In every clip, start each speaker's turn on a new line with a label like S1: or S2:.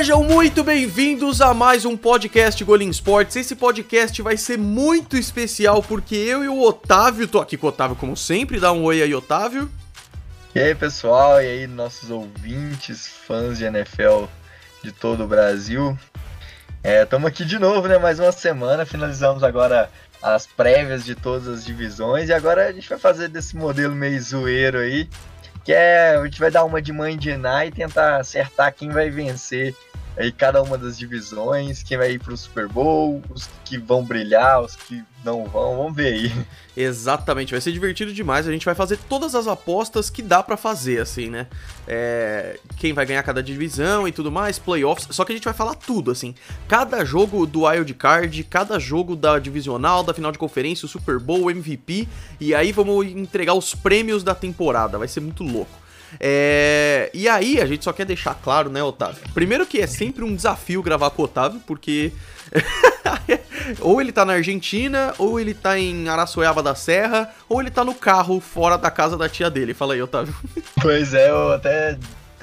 S1: Sejam muito bem-vindos a mais um podcast Golim Sports. Esse podcast vai ser muito especial porque eu e o Otávio, tô aqui com o Otávio como sempre, dá um oi aí, Otávio.
S2: E aí, pessoal, e aí, nossos ouvintes, fãs de NFL de todo o Brasil. Estamos aqui de novo, né? Mais uma semana, finalizamos agora as prévias de todas as divisões e agora a gente vai fazer desse modelo meio zoeiro aí que é a gente vai dar uma de mãe de Iná e tentar acertar quem vai vencer aí cada uma das divisões, quem vai ir pro Super Bowl, os que vão brilhar, os que não vão, vamos ver aí.
S1: Exatamente, vai ser divertido demais. A gente vai fazer todas as apostas que dá para fazer, assim, né? É, quem vai ganhar cada divisão e tudo mais, playoffs. Só que a gente vai falar tudo, assim. Cada jogo do Wild Card, cada jogo da divisional, da final de conferência, o Super Bowl, MVP. E aí vamos entregar os prêmios da temporada. Vai ser muito louco. É... E aí, a gente só quer deixar claro, né, Otávio? Primeiro que é sempre um desafio gravar com o Otávio, porque. ou ele tá na Argentina, ou ele tá em Araçoiaba da Serra, ou ele tá no carro fora da casa da tia dele. Fala aí, Otávio.
S2: Pois é, eu até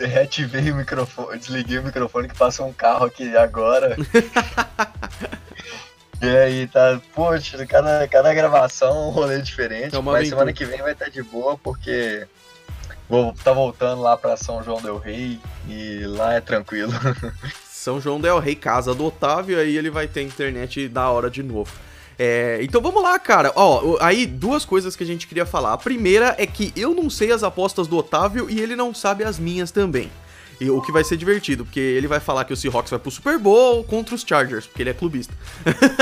S2: reativei o microfone, desliguei o microfone que passou um carro aqui agora. e aí, tá, poxa, cada, cada gravação um rolê diferente. É mas semana que vem vai estar tá de boa, porque Vou tá voltando lá para São João del Rei e lá é tranquilo.
S1: São João del Rei, casa do Otávio, aí ele vai ter internet da hora de novo. É, então vamos lá, cara. Ó, aí duas coisas que a gente queria falar. A primeira é que eu não sei as apostas do Otávio e ele não sabe as minhas também. E, o que vai ser divertido, porque ele vai falar que o Seahawks vai pro Super Bowl contra os Chargers, porque ele é clubista.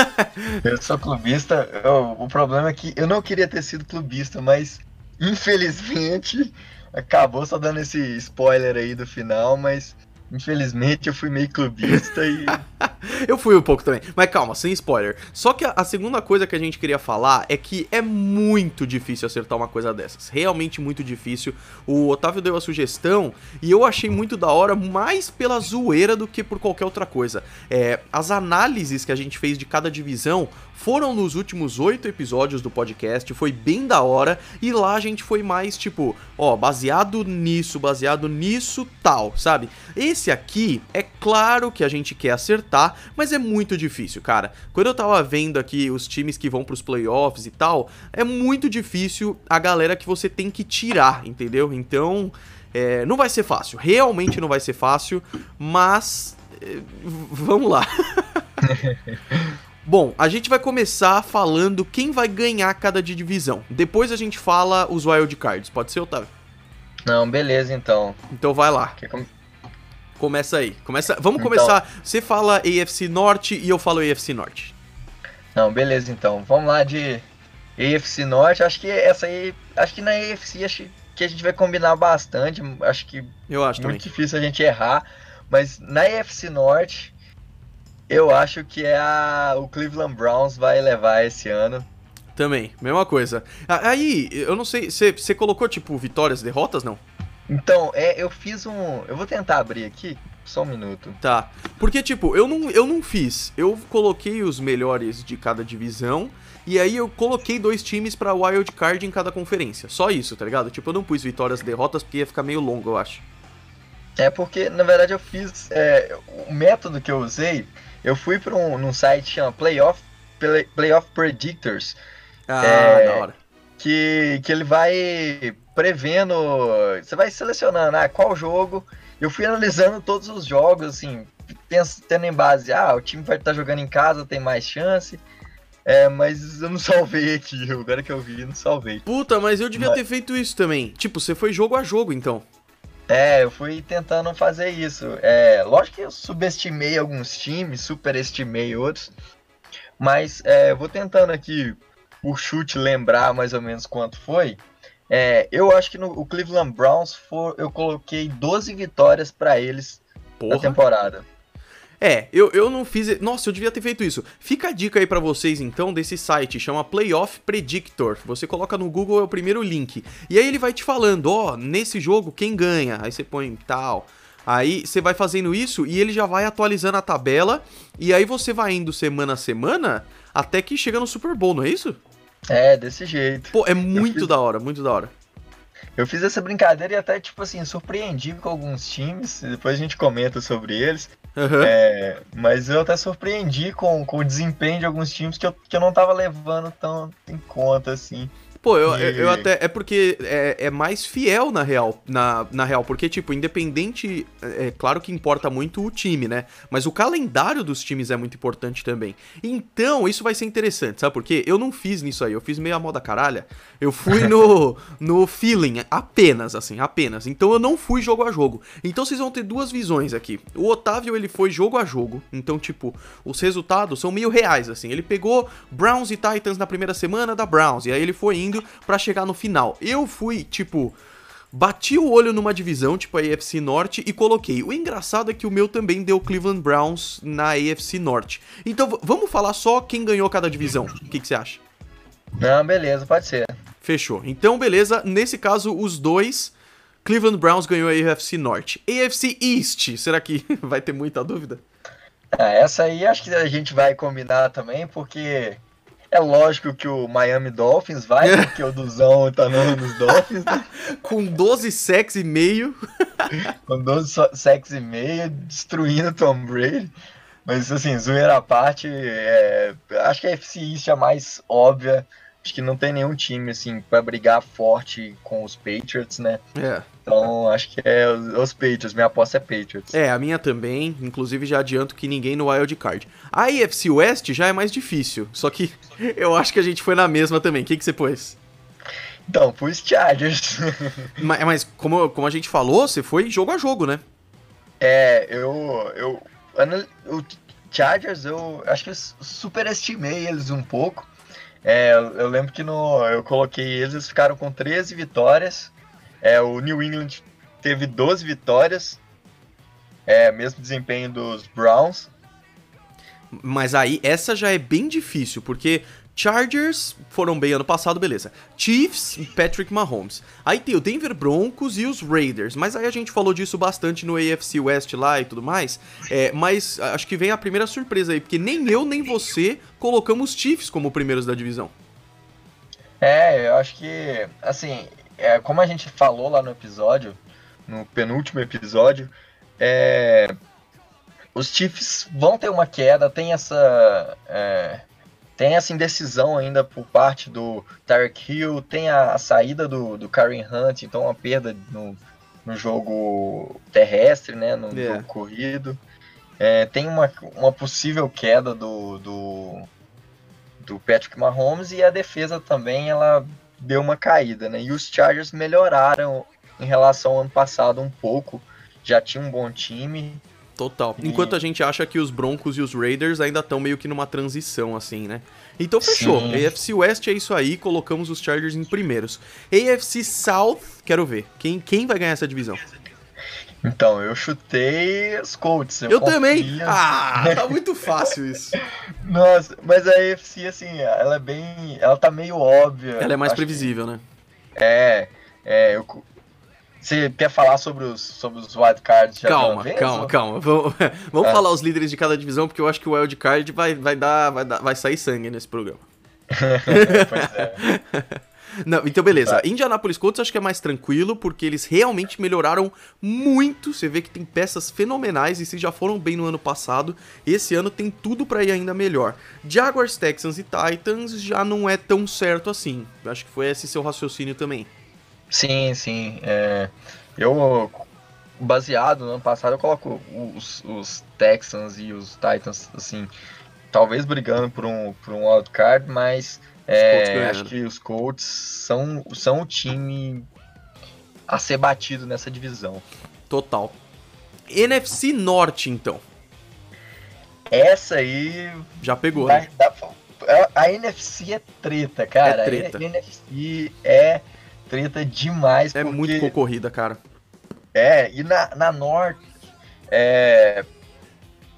S2: eu sou clubista, eu, o problema é que eu não queria ter sido clubista, mas infelizmente acabou só dando esse spoiler aí do final, mas Infelizmente eu fui meio clubista e.
S1: eu fui um pouco também. Mas calma, sem spoiler. Só que a, segunda coisa que a gente queria falar é que é muito difícil acertar uma coisa dessas. Realmente muito difícil. O Otávio deu a sugestão e eu achei muito da hora, mais pela zoeira do que por qualquer outra coisa. É, as análises que a gente fez de cada divisão foram nos últimos oito episódios do podcast, foi bem da hora, e lá a gente foi mais tipo, ó, baseado nisso, baseado nisso, tal, sabe? Esse aqui, é claro que a gente quer acertar, mas é muito difícil, cara. Quando eu tava vendo aqui os times que vão pros playoffs e tal, é muito difícil a galera que você tem que tirar, entendeu? Então, é, não vai ser fácil, realmente não vai ser fácil, mas. É, vamos lá. Bom, a gente vai começar falando quem vai ganhar cada divisão. Depois a gente fala os wild cards. Pode ser, Otávio?
S2: Não, beleza então.
S1: Então vai lá. Com... Começa aí. Começa. Vamos então... começar. Você fala AFC Norte e eu falo AFC Norte.
S2: Não, beleza então. Vamos lá de AFC Norte. Acho que essa aí, acho que na AFC acho que a gente vai combinar bastante. Acho que
S1: eu acho
S2: muito
S1: também.
S2: difícil a gente errar. Mas na AFC Norte, eu acho que é a, o Cleveland Browns vai levar esse ano.
S1: Também, mesma coisa. Aí, eu não sei, você colocou tipo vitórias, derrotas, não?
S2: Então, é, eu fiz um. Eu vou tentar abrir aqui. Só um minuto.
S1: Tá. Porque, tipo, eu não, eu não fiz. Eu coloquei os melhores de cada divisão. E aí eu coloquei dois times pra wild card em cada conferência. Só isso, tá ligado? Tipo, eu não pus vitórias derrotas porque ia ficar meio longo, eu acho.
S2: É porque, na verdade, eu fiz. É, o método que eu usei eu fui para um num site que chama Playoff, Play, Playoff Predictors.
S1: Ah, é, da hora.
S2: Que, que ele vai prevendo. Você vai selecionando ah, qual jogo. Eu fui analisando todos os jogos, assim, tendo em base, ah, o time vai estar tá jogando em casa, tem mais chance. É, mas eu não salvei aqui. Agora que eu vi, eu não salvei.
S1: Puta, mas eu devia mas... ter feito isso também. Tipo, você foi jogo a jogo, então.
S2: É, eu fui tentando fazer isso. É, lógico que eu subestimei alguns times, superestimei outros, mas é, vou tentando aqui, por chute, lembrar mais ou menos quanto foi. É, eu acho que no Cleveland Browns for, eu coloquei 12 vitórias para eles Porra. na temporada.
S1: É, eu, eu não fiz. Nossa, eu devia ter feito isso. Fica a dica aí para vocês então desse site, chama Playoff Predictor. Você coloca no Google, é o primeiro link. E aí ele vai te falando, ó, oh, nesse jogo quem ganha? Aí você põe tal. Aí você vai fazendo isso e ele já vai atualizando a tabela. E aí você vai indo semana a semana até que chega no Super Bowl, não é isso?
S2: É, desse jeito.
S1: Pô, é muito fiz... da hora, muito da hora.
S2: Eu fiz essa brincadeira e até, tipo assim, surpreendi com alguns times, depois a gente comenta sobre eles.
S1: Aham.
S2: É, mas eu até surpreendi com, com o desempenho de alguns times que eu, que eu não tava levando tão em conta, assim.
S1: Pô, eu,
S2: E-
S1: eu até. É porque é, é mais fiel na real. Na, na real, porque, tipo, independente. É, é claro que importa muito o time, né? Mas o calendário dos times é muito importante também. Então, isso vai ser interessante, sabe por quê? Eu não fiz nisso aí, eu fiz meio a moda caralha. Eu fui no, no feeling, apenas, assim, apenas. Então eu não fui jogo a jogo. Então vocês vão ter duas visões aqui. O Otávio, ele foi jogo a jogo. Então, tipo, os resultados são meio reais, assim. Ele pegou Browns e Titans na primeira semana da Browns. E aí ele foi indo pra chegar no final. Eu fui, tipo. Bati o olho numa divisão, tipo a AFC Norte, e coloquei. O engraçado é que o meu também deu Cleveland Browns na AFC Norte. Então vamos falar só quem ganhou cada divisão. O que, que você acha?
S2: Não, beleza, pode ser.
S1: Fechou. Então, beleza. Nesse caso, os dois. Cleveland Browns ganhou a AFC Norte. AFC East, será que vai ter muita dúvida?
S2: Ah, essa aí acho que a gente vai combinar também, porque é lógico que o Miami Dolphins vai, porque o Duzão tá no, nos Dolphins, né?
S1: Com 12 sacks e meio.
S2: com 12 so- sacks e meia, destruindo o Tom Brady. Mas assim, zoeira à parte, é, acho que a FC East é a mais óbvia. Acho que não tem nenhum time assim para brigar forte com os Patriots, né?
S1: É.
S2: Então acho que é os, Patriots. Minha aposta é Patriots.
S1: É, a minha também. Inclusive, já adianto que ninguém no Wild Card. A AFC West já é mais difícil. Só que eu acho que a gente foi na mesma também. O que, que você pôs?
S2: Então, pus Chargers.
S1: Mas, mas como, como a gente falou, você foi jogo a jogo, né?
S2: é, eu, eu, o Chargers eu acho que eu superestimei eles um pouco. É, eu, lembro que no, eu coloquei eles, eles ficaram com 13 vitórias. É, o New England teve 12 vitórias. É, mesmo desempenho dos Browns.
S1: Mas aí, essa já é bem difícil, porque Chargers foram bem ano passado, beleza. Chiefs, Patrick Mahomes. Aí tem o Denver Broncos e os Raiders. Mas aí a gente falou disso bastante no AFC West lá e tudo mais. É, mas acho que vem a primeira surpresa aí, porque nem eu nem você colocamos Chiefs como primeiros da divisão.
S2: É, eu acho que, assim, é, como a gente falou lá no episódio, no penúltimo episódio, é, os Chiefs vão ter uma queda, tem essa, é, tem essa indecisão ainda por parte do Tyreek Hill, tem a, a saída do, do Karen Hunt, então uma perda no, no jogo terrestre, né, no
S1: É.
S2: jogo corrido. É, tem uma, uma possível queda do, do, do Patrick Mahomes e a defesa também ela deu uma caída, né? E os Chargers melhoraram em relação ao ano passado um pouco, já tinha um bom time.
S1: Total. Enquanto a gente acha que os Broncos e os Raiders ainda estão meio que numa transição, assim, né? Então fechou.
S2: Sim.
S1: AFC West é isso aí, colocamos os Chargers em primeiros. AFC South, quero ver. Quem, quem vai ganhar essa divisão?
S2: Então, eu chutei os Colts.
S1: Eu,
S2: confio-
S1: também! Ah, tá muito fácil isso.
S2: Nossa, mas a AFC, assim, ela é bem. Ela tá meio óbvia.
S1: Ela é mais
S2: Acho que-
S1: previsível, né?
S2: É. é eu... Você quer falar sobre os, sobre os wildcards
S1: Calma,
S2: vez,
S1: calma,
S2: ou-
S1: calma. Vamos, vamos
S2: Ah.
S1: falar os líderes de cada divisão, porque eu acho que o Wild Card vai, vai, dar, vai, dar, vai sair sangue nesse programa.
S2: pois é.
S1: Não, então beleza.
S2: Tá.
S1: Indianapolis Colts acho que é mais tranquilo, porque eles realmente melhoraram muito. Você vê que tem peças fenomenais e se já foram bem no ano passado, esse ano tem tudo pra ir ainda melhor. Jaguars, Texans e Titans já não é tão certo assim. Eu Acho que foi esse seu raciocínio também.
S2: Sim, sim. é, eu, baseado no ano passado, eu coloco os, os Texans e os Titans, assim, talvez brigando por um, por um wildcard, mas é, acho que os Colts são, são o time a ser batido nessa divisão.
S1: Total. NFC Norte, então.
S2: Essa aí
S1: Já pegou,
S2: vai
S1: né?
S2: pra- a, a NFC é treta, cara.
S1: É treta.
S2: A NFC é treta demais.
S1: É
S2: porque...
S1: muito concorrida, cara.
S2: É, e na, na Norte, é,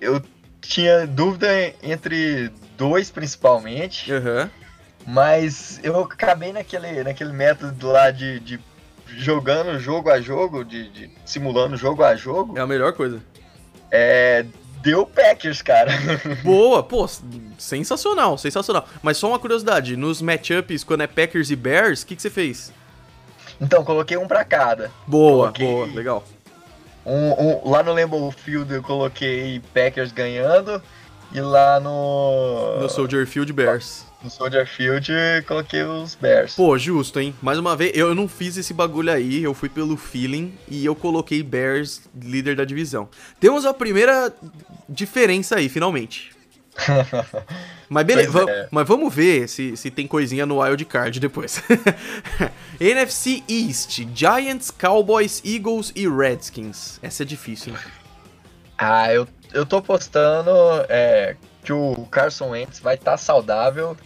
S2: eu tinha dúvida entre dois principalmente,
S1: Aham.
S2: mas eu acabei naquele, naquele método lá de, de jogando jogo a jogo, de, de simulando jogo a jogo,
S1: É a melhor coisa.
S2: é, deu Packers, cara.
S1: Boa, pô, sensacional, sensacional. Mas só uma curiosidade, nos matchups, quando é Packers e Bears, o que, que você fez?
S2: Então, coloquei um pra cada.
S1: Boa, coloquei boa, legal.
S2: Um, um, lá no Lambeau Field eu coloquei Packers ganhando e lá no...
S1: No Soldier Field Bears.
S2: No Soldier Field coloquei os Bears.
S1: Pô, justo, hein? Mais uma vez, eu não fiz esse bagulho aí, eu fui pelo feeling e eu coloquei Bears líder da divisão. Temos a primeira diferença aí, finalmente. Mas beleza, é. mas vamos ver se, se tem coisinha no Wild Card depois. NFC East, Giants, Cowboys, Eagles e Redskins. Essa é difícil, hein?
S2: Ah, eu, eu tô apostando é, que o Carson Wentz vai estar tá saudável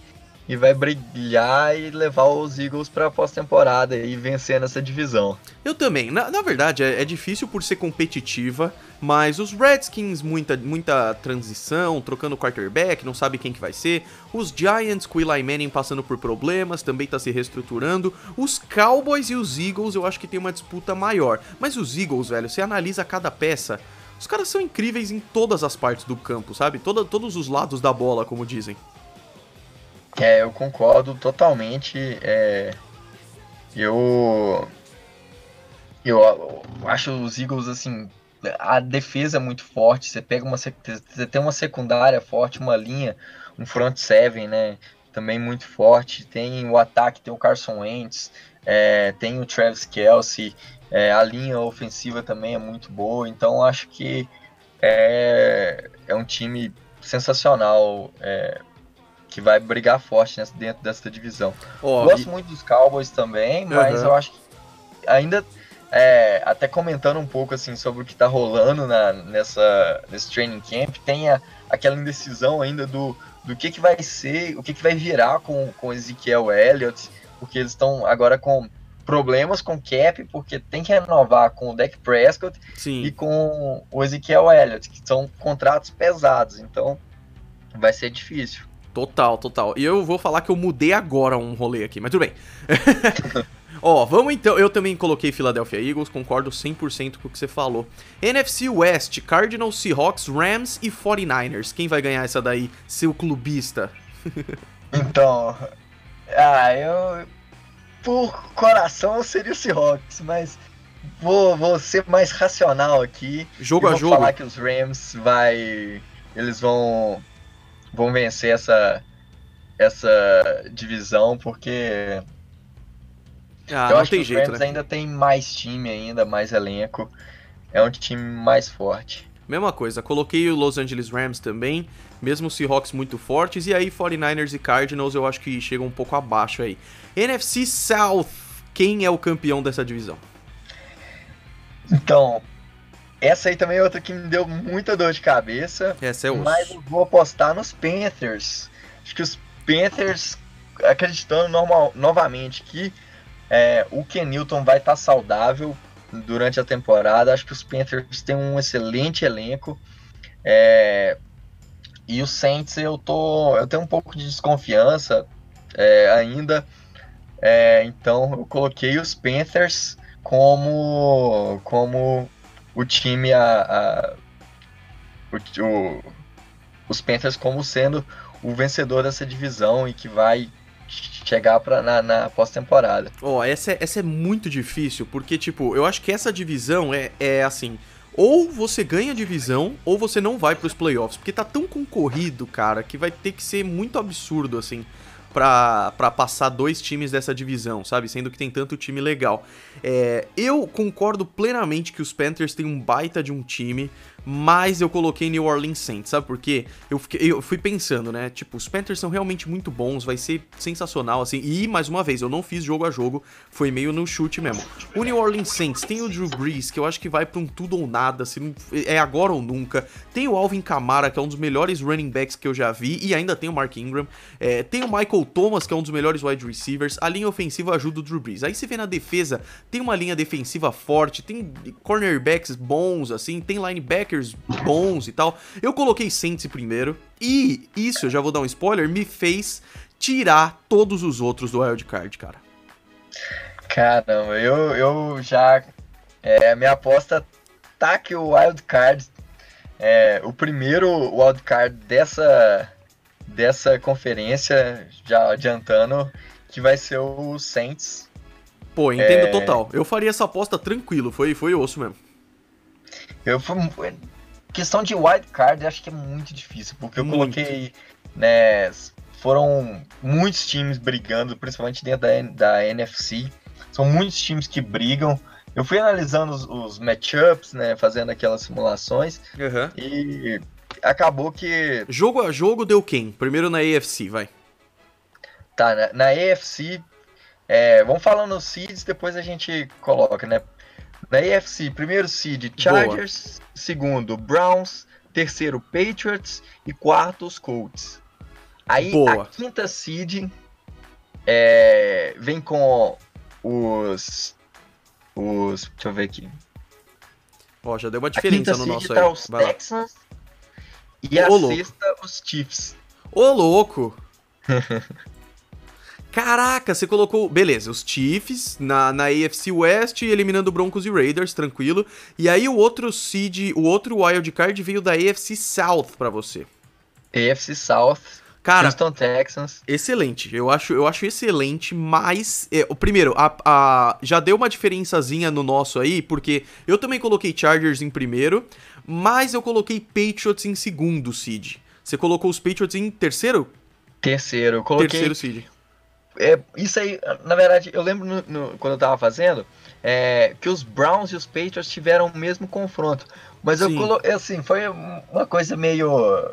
S2: e vai brilhar e levar os Eagles para pós-temporada e vencer nessa divisão.
S1: Eu também. Na, na verdade, é, é, difícil por ser competitiva, mas os Redskins, muita, muita transição, trocando quarterback, não sabe quem que vai ser. Os Giants com Eli Manning passando por problemas, também tá se reestruturando. Os Cowboys e os Eagles, eu acho que tem uma disputa maior. Mas os Eagles, velho, você analisa cada peça, os caras são incríveis em todas as partes do campo, sabe? Todos os lados da bola, como dizem.
S2: É, eu concordo totalmente. É, eu, eu acho os Eagles assim, a defesa é muito forte. Você pega uma, você tem uma secundária forte, uma linha, um front seven, né? Também muito forte. Tem o ataque, tem o Carson Wentz, é, tem o Travis Kelsey. É, a linha ofensiva também é muito boa. Então acho que é, é um time sensacional. É, que vai brigar forte nessa, dentro dessa divisão. Oh, Gosto e... muito dos Cowboys também, mas uhum. eu acho que ainda é, até comentando um pouco assim sobre o que está rolando na, nessa nesse training camp, tem a, aquela indecisão ainda do, do que, que vai ser, o que, que vai virar com, com Ezekiel Elliott, porque eles estão agora com problemas com cap, porque tem que renovar com o Dak Prescott Sim. e com o Ezekiel Elliott, que são contratos pesados, então vai ser difícil.
S1: Total, total. E eu vou falar que eu mudei agora um rolê aqui, mas tudo bem. Ó, vamos então. Eu também coloquei Philadelphia Eagles, concordo 100% com o que você falou. NFC West, Cardinals, Seahawks, Rams e 49ers. Quem vai ganhar essa daí, seu clubista?
S2: então, ah, eu. Por coração seria o Seahawks, mas vou, vou ser mais racional aqui.
S1: Jogo a
S2: vou
S1: jogo.
S2: falar que os Rams vai. Eles vão vão vencer essa, essa divisão, porque
S1: ah, eu acho que os jeito,
S2: Rams
S1: né?
S2: ainda tem mais time ainda, mais elenco. É um time mais forte.
S1: Mesma coisa, coloquei o Los Angeles Rams também, mesmo Seahawks muito fortes, e aí 49ers e Cardinals eu acho que chegam um pouco abaixo aí. NFC South, quem é o campeão dessa divisão?
S2: Então, essa aí também é outra que me deu muita dor de cabeça.
S1: Essa é.
S2: Mas eu vou apostar nos Panthers. Acho que os Panthers, acreditando normal, novamente que é, o Kenilton vai estar tá saudável durante a temporada. Acho que os Panthers têm um excelente elenco. É, e o Saints eu tô. Eu tenho um pouco de desconfiança é, ainda. É, então eu coloquei os Panthers como, como o time, a, a o, o, os Panthers como sendo o vencedor dessa divisão e que vai chegar pra, na, na pós-temporada.
S1: Ó, oh, essa, é, essa é muito difícil, porque, tipo, eu acho que essa divisão é, é assim. Ou você ganha a divisão, ou você não vai pros playoffs. Porque tá tão concorrido, cara, que vai ter que ser muito absurdo, assim para passar dois times dessa divisão, sabe? Sendo que tem tanto time legal. É, eu concordo plenamente que os Panthers têm um baita de um time mas eu coloquei New Orleans Saints, sabe por quê? Eu, fiquei, eu fui pensando, né? Tipo, os Panthers são realmente muito bons, vai ser sensacional, assim. E, mais uma vez, eu não fiz jogo a jogo, foi meio no chute mesmo. O New Orleans Saints tem o Drew Brees, que eu acho que vai pra um tudo ou nada, assim, é agora ou nunca. Tem o Alvin Kamara, que é um dos melhores running backs que eu já vi, e ainda tem o Mark Ingram. É, tem o Michael Thomas, que é um dos melhores wide receivers. A linha ofensiva ajuda o Drew Brees. Aí você vê na defesa, tem uma linha defensiva forte, tem cornerbacks bons, assim, tem bons e tal. Eu coloquei Saints primeiro. E isso, eu já vou dar um spoiler, me fez tirar todos os outros do Wild Card, cara.
S2: Caramba, eu, eu já. É, minha aposta tá que o Wild Card. É, o primeiro Wild Card dessa, dessa conferência, já adiantando, que vai ser o Saints.
S1: Pô, entendo é... total. Eu faria essa aposta tranquilo, foi, foi osso mesmo.
S2: Eu fui. Questão de wild card, acho que é muito difícil, porque eu muito. coloquei, né, foram muitos times brigando, principalmente dentro da, da NFC. São muitos times que brigam. Eu fui analisando os, os matchups, né, fazendo aquelas simulações,
S1: uhum.
S2: e acabou que...
S1: Jogo a jogo deu quem? Primeiro na AFC, vai.
S2: Tá, na, na AFC, é, vamos falando nos seeds, depois a gente coloca, né? Na AFC, primeiro seed Chargers, Boa. segundo Browns, terceiro Patriots e quarto os Colts. Aí Boa. a quinta seed é, vem com os os, deixa eu ver aqui.
S1: Ó, já deu uma diferença no nosso
S2: tá aí. os Vai Texans lá. e Ô, a louco. sexta os Chiefs.
S1: Ô louco. Caraca, você colocou. Beleza, os Chiefs na, na AFC West, eliminando Broncos e Raiders, tranquilo. E aí o outro seed, o outro wild card veio da AFC South para você.
S2: AFC South.
S1: Cara,
S2: Houston Texans.
S1: Excelente. Eu acho, eu acho excelente, mas. É, o primeiro, a, a, já deu uma diferençazinha no nosso aí, porque eu também coloquei Chargers em primeiro, mas eu coloquei Patriots em segundo seed. Você colocou os Patriots em terceiro?
S2: Terceiro, eu coloquei.
S1: Terceiro seed
S2: é, isso aí, na verdade, eu lembro no, no, quando eu tava fazendo é, que os Browns e os Patriots tiveram o mesmo confronto. Mas Sim. eu coloquei, assim, foi uma coisa meio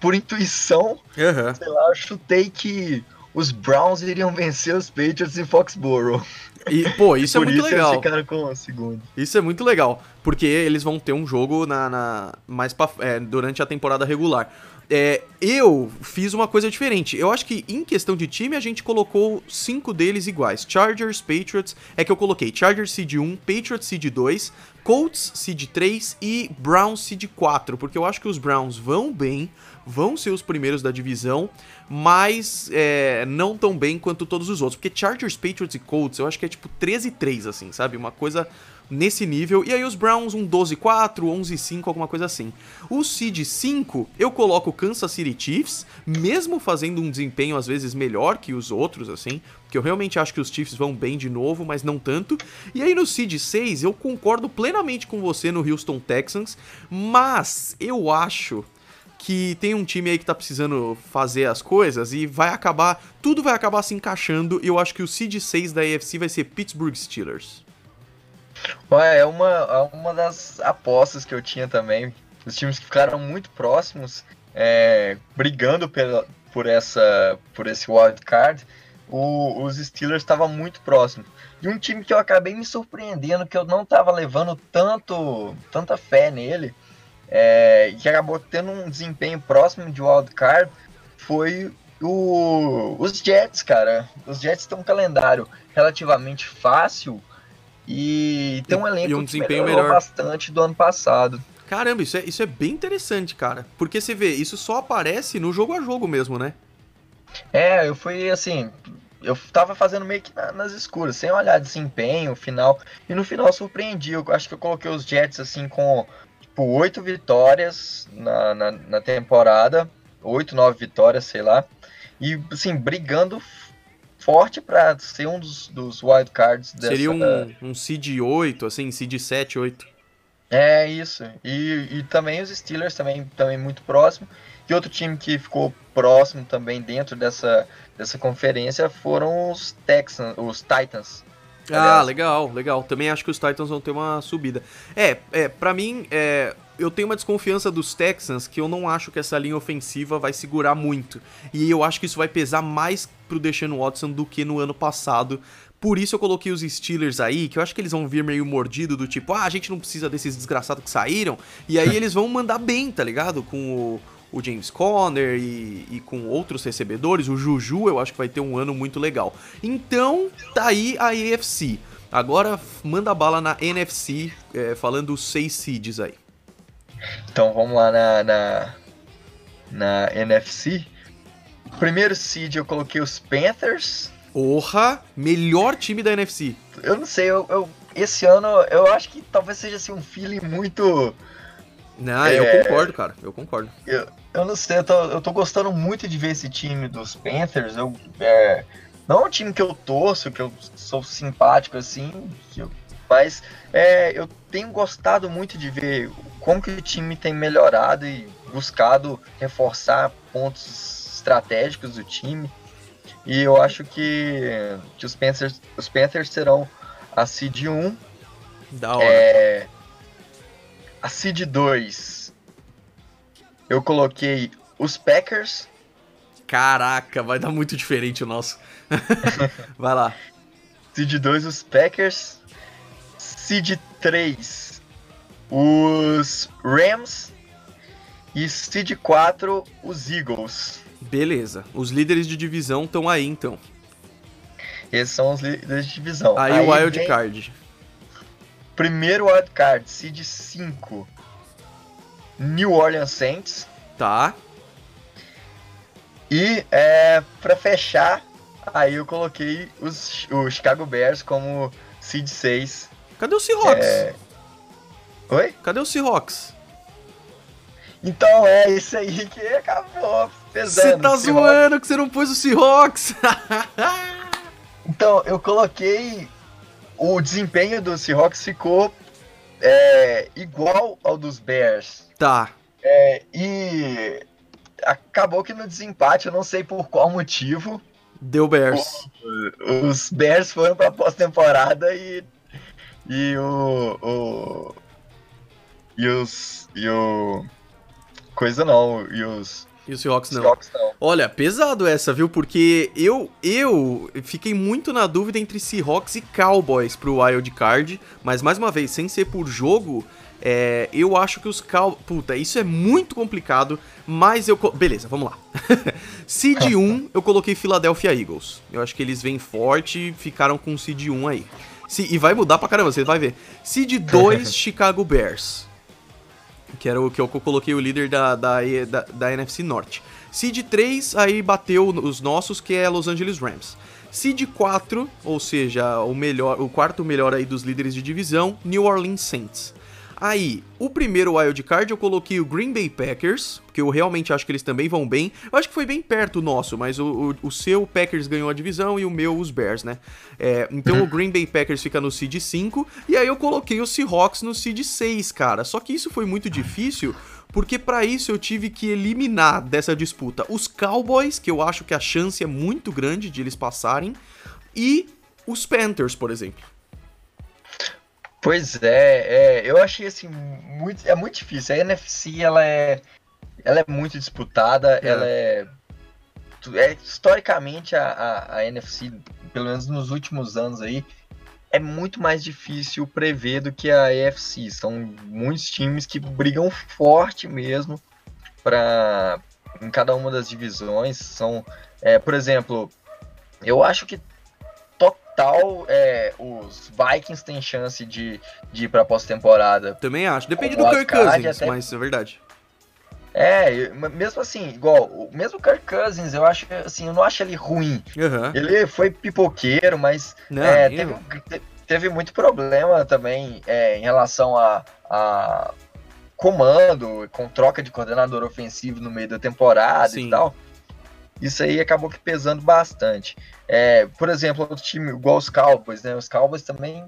S2: por intuição.
S1: Uhum.
S2: Sei lá, eu chutei que os Browns iriam vencer os Patriots em Foxborough.
S1: E, pô, isso é muito
S2: isso
S1: legal.
S2: com o segundo.
S1: Isso é muito legal, porque eles vão ter um jogo na, na mais pra, é, durante a temporada regular. É, eu fiz uma coisa diferente. Eu acho que em questão de time a gente colocou cinco deles iguais: Chargers, Patriots. É que eu coloquei Chargers Seed 1, Patriots Seed 2, Colts Seed 3 e Browns Seed 4. Porque eu acho que os Browns vão bem, vão ser os primeiros da divisão, mas é, não tão bem quanto todos os outros. Porque Chargers, Patriots e Colts eu acho que é tipo 13 3, assim, sabe? Uma coisa nesse nível. E aí os Browns um 12-4, 11-5, alguma coisa assim. O Seed 5, eu coloco Kansas City Chiefs, mesmo fazendo um desempenho às vezes melhor que os outros, assim, que eu realmente acho que os Chiefs vão bem de novo, mas não tanto. E aí no Seed 6, eu concordo plenamente com você no Houston Texans, mas eu acho que tem um time aí que tá precisando fazer as coisas e vai acabar, tudo vai acabar se encaixando, e eu acho que o Seed 6 da AFC vai ser Pittsburgh Steelers.
S2: É uma, é uma das apostas que eu tinha também. Os times que ficaram muito próximos, é, brigando pela, por, essa, por esse wild card, o, os Steelers estavam muito próximos. E um time que eu acabei me surpreendendo, que eu não estava levando tanto, tanta fé nele, é, que acabou tendo um desempenho próximo de wild card, foi o, os Jets, cara. Os Jets têm um calendário relativamente fácil, e tem um elenco
S1: e um desempenho melhor
S2: bastante do ano passado.
S1: Caramba, isso é, isso é bem interessante, cara. Porque você vê, isso só aparece no jogo a jogo mesmo, né?
S2: É, eu fui assim. Eu tava fazendo meio que na, nas escuras, sem olhar desempenho, final. E no final surpreendi. Eu acho que eu coloquei os Jets assim com tipo oito vitórias na, na, na temporada. Oito, nove vitórias, sei lá. E assim, brigando forte para ser um dos, dos wild cards
S1: dessa... Seria um, um seed 8, assim, seed 7, 8.
S2: É isso. E, e também os Steelers também, também muito próximo. E outro time que ficou próximo também dentro dessa, dessa conferência foram os Texans, os Titans.
S1: Ah, legal, legal. Também acho que os Titans vão ter uma subida. É, é para mim, é, eu tenho uma desconfiança dos Texans que eu não acho que essa linha ofensiva vai segurar muito. E eu acho que isso vai pesar mais pro Deshaun Watson do que no ano passado. Por isso eu coloquei os Steelers aí, que eu acho que eles vão vir meio mordido do tipo, ah, a gente não precisa desses desgraçados que saíram. E aí eles vão mandar bem, tá ligado? Com o, o James Conner e, e, com outros recebedores. O Juju eu acho que vai ter um ano muito legal. Então, tá aí a AFC. Agora manda bala na NFC, é, falando os seis seeds aí.
S2: Então vamos lá na, na, na NFC. Primeiro seed eu coloquei os Panthers.
S1: Porra, melhor time da NFC.
S2: Eu não sei, eu, eu, esse ano eu acho que talvez seja assim um feeling muito.
S1: Não, é, eu concordo, cara, eu concordo.
S2: Eu, eu não sei, eu tô, eu tô gostando muito de ver esse time dos Panthers. Eu, é, Não é um time que eu torço, que eu sou simpático assim, eu, mas é, eu tenho gostado muito de ver como que o time tem melhorado e buscado reforçar pontos estratégicos do time. E eu acho que, que os, Panthers, os Panthers serão a seed 1.
S1: Da hora.
S2: É, a seed 2. Eu coloquei os Packers.
S1: Caraca, vai dar muito diferente o nosso. vai lá.
S2: Seed 2, os Packers. Seed 3, os Rams. E Seed 4, os Eagles.
S1: Beleza. Os líderes de divisão estão aí, então.
S2: Esses são os líderes de divisão.
S1: Aí, o Wild vem... Card.
S2: Primeiro Wild Card, Seed 5. New Orleans Saints.
S1: Tá.
S2: E é, para fechar, aí eu coloquei os, o Chicago Bears como Seed 6.
S1: Cadê o Seahawks? É...
S2: Oi?
S1: Cadê o Seahawks?
S2: Então é isso aí que acabou pesando.
S1: Você tá zoando que você não pôs o Seahawks?
S2: então, eu coloquei. O desempenho do Seahawks ficou é, igual ao dos Bears.
S1: Tá.
S2: É, e acabou que no desempate, eu não sei por qual motivo.
S1: Deu Bears.
S2: O, os Bears foram pra pós-temporada e. E o, o. E os. E o. Coisa não, e os.
S1: E os Seahawks não. Seahawks não. Olha, pesado essa, viu? Porque eu eu fiquei muito na dúvida entre Seahawks e Cowboys pro Wild Card, mas mais uma vez, sem ser por jogo, é, eu acho que os Cowboys... Puta, isso é muito complicado, mas eu... Beleza, vamos lá. Seed 1, eu coloquei Philadelphia Eagles. Eu acho que eles vêm forte ficaram com Seed 1 aí. E vai mudar pra caramba, você vai ver. Seed 2, Chicago Bears que era o que eu coloquei o líder da, da, da, da NFC Norte. Seed 3, aí bateu os nossos, que é Los Angeles Rams. Seed 4, ou seja, o melhor, o quarto melhor aí dos líderes de divisão, New Orleans Saints. Aí, o primeiro wild card eu coloquei o Green Bay Packers, porque eu realmente acho que eles também vão bem. Eu acho que foi bem perto o nosso, mas o, o, o seu Packers ganhou a divisão e o meu os Bears, né? É, então o Green Bay Packers fica no seed 5 e aí eu coloquei o Seahawks no seed 6, cara. Só que isso foi muito difícil porque para isso eu tive que eliminar dessa disputa os Cowboys, que eu acho que a chance é muito grande de eles passarem, e os Panthers, por exemplo.
S2: Pois é, é, eu achei assim muito, é muito difícil. A NFC ela é, ela é muito disputada, é. ela é, é historicamente a, a, a, NFC, pelo menos nos últimos anos aí, é muito mais difícil prever do que a AFC. São muitos times que brigam forte mesmo para em cada uma das divisões. São, é, por exemplo, eu acho que tal é, os Vikings têm chance de, de ir pra pós-temporada.
S1: Também acho. Depende do Kirk Cousins, até... mas é verdade.
S2: É, mesmo assim, igual, mesmo o Kirk Cousins, eu acho assim, eu não acho ele ruim.
S1: Uhum.
S2: Ele foi pipoqueiro, mas não, é, teve, teve, muito problema também é, em relação a, a comando, com troca de coordenador ofensivo no meio da temporada Sim. e tal. Isso aí acabou que pesando bastante. É, por exemplo, o time igual os Cowboys, né? Os Cowboys também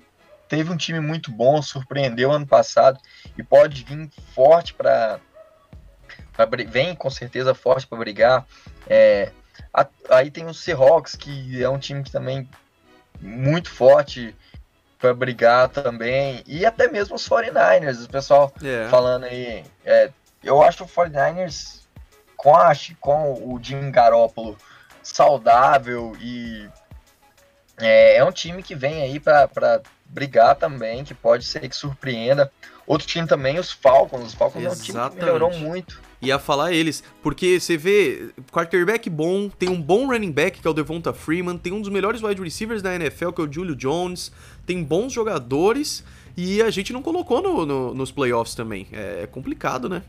S2: teve um time muito bom, surpreendeu ano passado e pode vir forte para vem com certeza forte para brigar. É, a, aí tem o Seahawks que é um time que também muito forte para brigar também e até mesmo os 49ers, o pessoal. É. falando aí. É, eu acho o 49ers com, a, com o Jim Garoppolo saudável e é, é um time que vem aí para brigar também, que pode ser que surpreenda. Outro time também, os Falcons. Os Falcons Exatamente. é um time que melhorou muito.
S1: Ia falar eles, porque você vê quarterback bom, tem um bom running back que é o Devonta Freeman, tem um dos melhores wide receivers da NFL que é o Julio Jones, tem bons jogadores e a gente não colocou no, no, nos playoffs também. É, é complicado, né?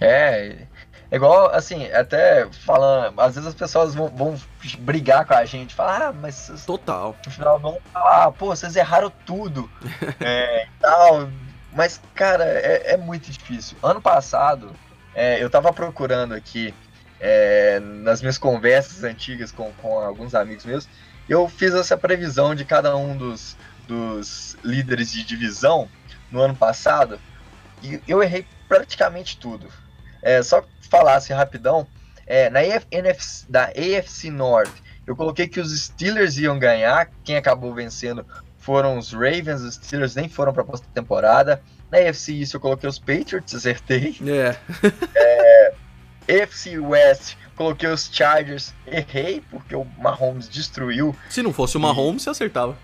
S2: É, é igual, assim, até falando, às vezes as pessoas vão, vão brigar com a gente, falar, ah, mas.
S1: Total.
S2: No final vão falar, ah, pô, vocês erraram tudo. é, tal. Mas, cara, é, é, muito difícil. Ano passado, é, eu tava procurando aqui é, nas minhas conversas antigas com, com alguns amigos meus, eu fiz essa previsão de cada um dos, dos líderes de divisão no ano passado e eu errei praticamente tudo. É, só falasse rapidão, é, na NFC, da AFC North, eu coloquei que os Steelers iam ganhar, quem acabou vencendo foram os Ravens, os Steelers nem foram para a temporada. Na AFC East eu coloquei os Patriots, acertei.
S1: É.
S2: é AFC West coloquei os Chargers, errei, porque o Mahomes destruiu.
S1: Se não fosse o Mahomes, e... você acertava.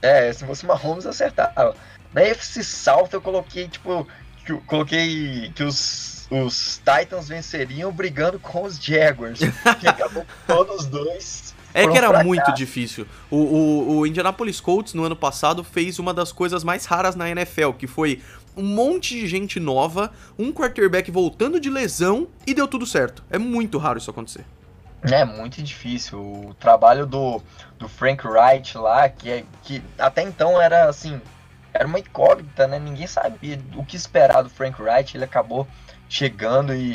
S2: É, se fosse o Mahomes, acertava. Na AFC South eu coloquei, tipo, que, coloquei que os, os Titans venceriam brigando com os Jaguars. que acabou todos os dois.
S1: É que era muito difícil. O, o, o Indianapolis Colts no ano passado fez uma das coisas mais raras na NFL, que foi um monte de gente nova, um quarterback voltando de lesão e deu tudo certo. É muito raro isso acontecer.
S2: É muito difícil. O trabalho do, do Frank Wright lá, que, é, que até então era assim, era uma incógnita, né? Ninguém sabia o que esperar do Frank Wright. Ele acabou chegando e,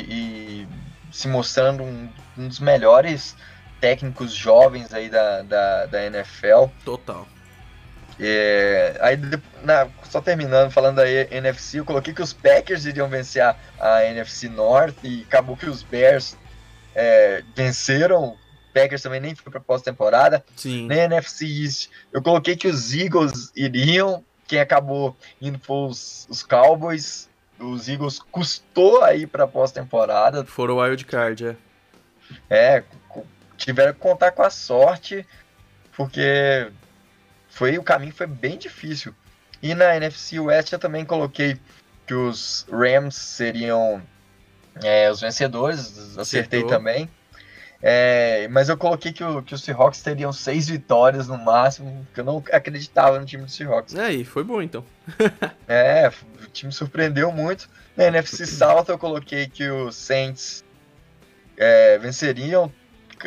S2: e se mostrando um, um, dos melhores técnicos jovens aí da, da, da NFL.
S1: Total.
S2: É, aí, na, só terminando, falando da NFC, eu coloquei que os Packers iriam vencer a, a NFC North e acabou que os Bears é, venceram. Packers também nem foi para pós-temporada.
S1: Sim.
S2: Na NFC East, eu coloquei que os Eagles iriam quem acabou indo foi os, os Cowboys. Os Eagles custou aí para pós-temporada.
S1: Foram o wild card, é.
S2: É, tiveram que contar com a sorte, porque foi o caminho foi bem difícil. E na NFC West eu também coloquei que os Rams seriam é, os vencedores, acertei Acertou. também. É, mas eu coloquei que, o, que os Seahawks teriam seis vitórias no máximo, porque eu não acreditava no time dos Seahawks.
S1: É, e foi bom então.
S2: é, o time surpreendeu muito. Na NFC South eu coloquei que os Saints é, venceriam,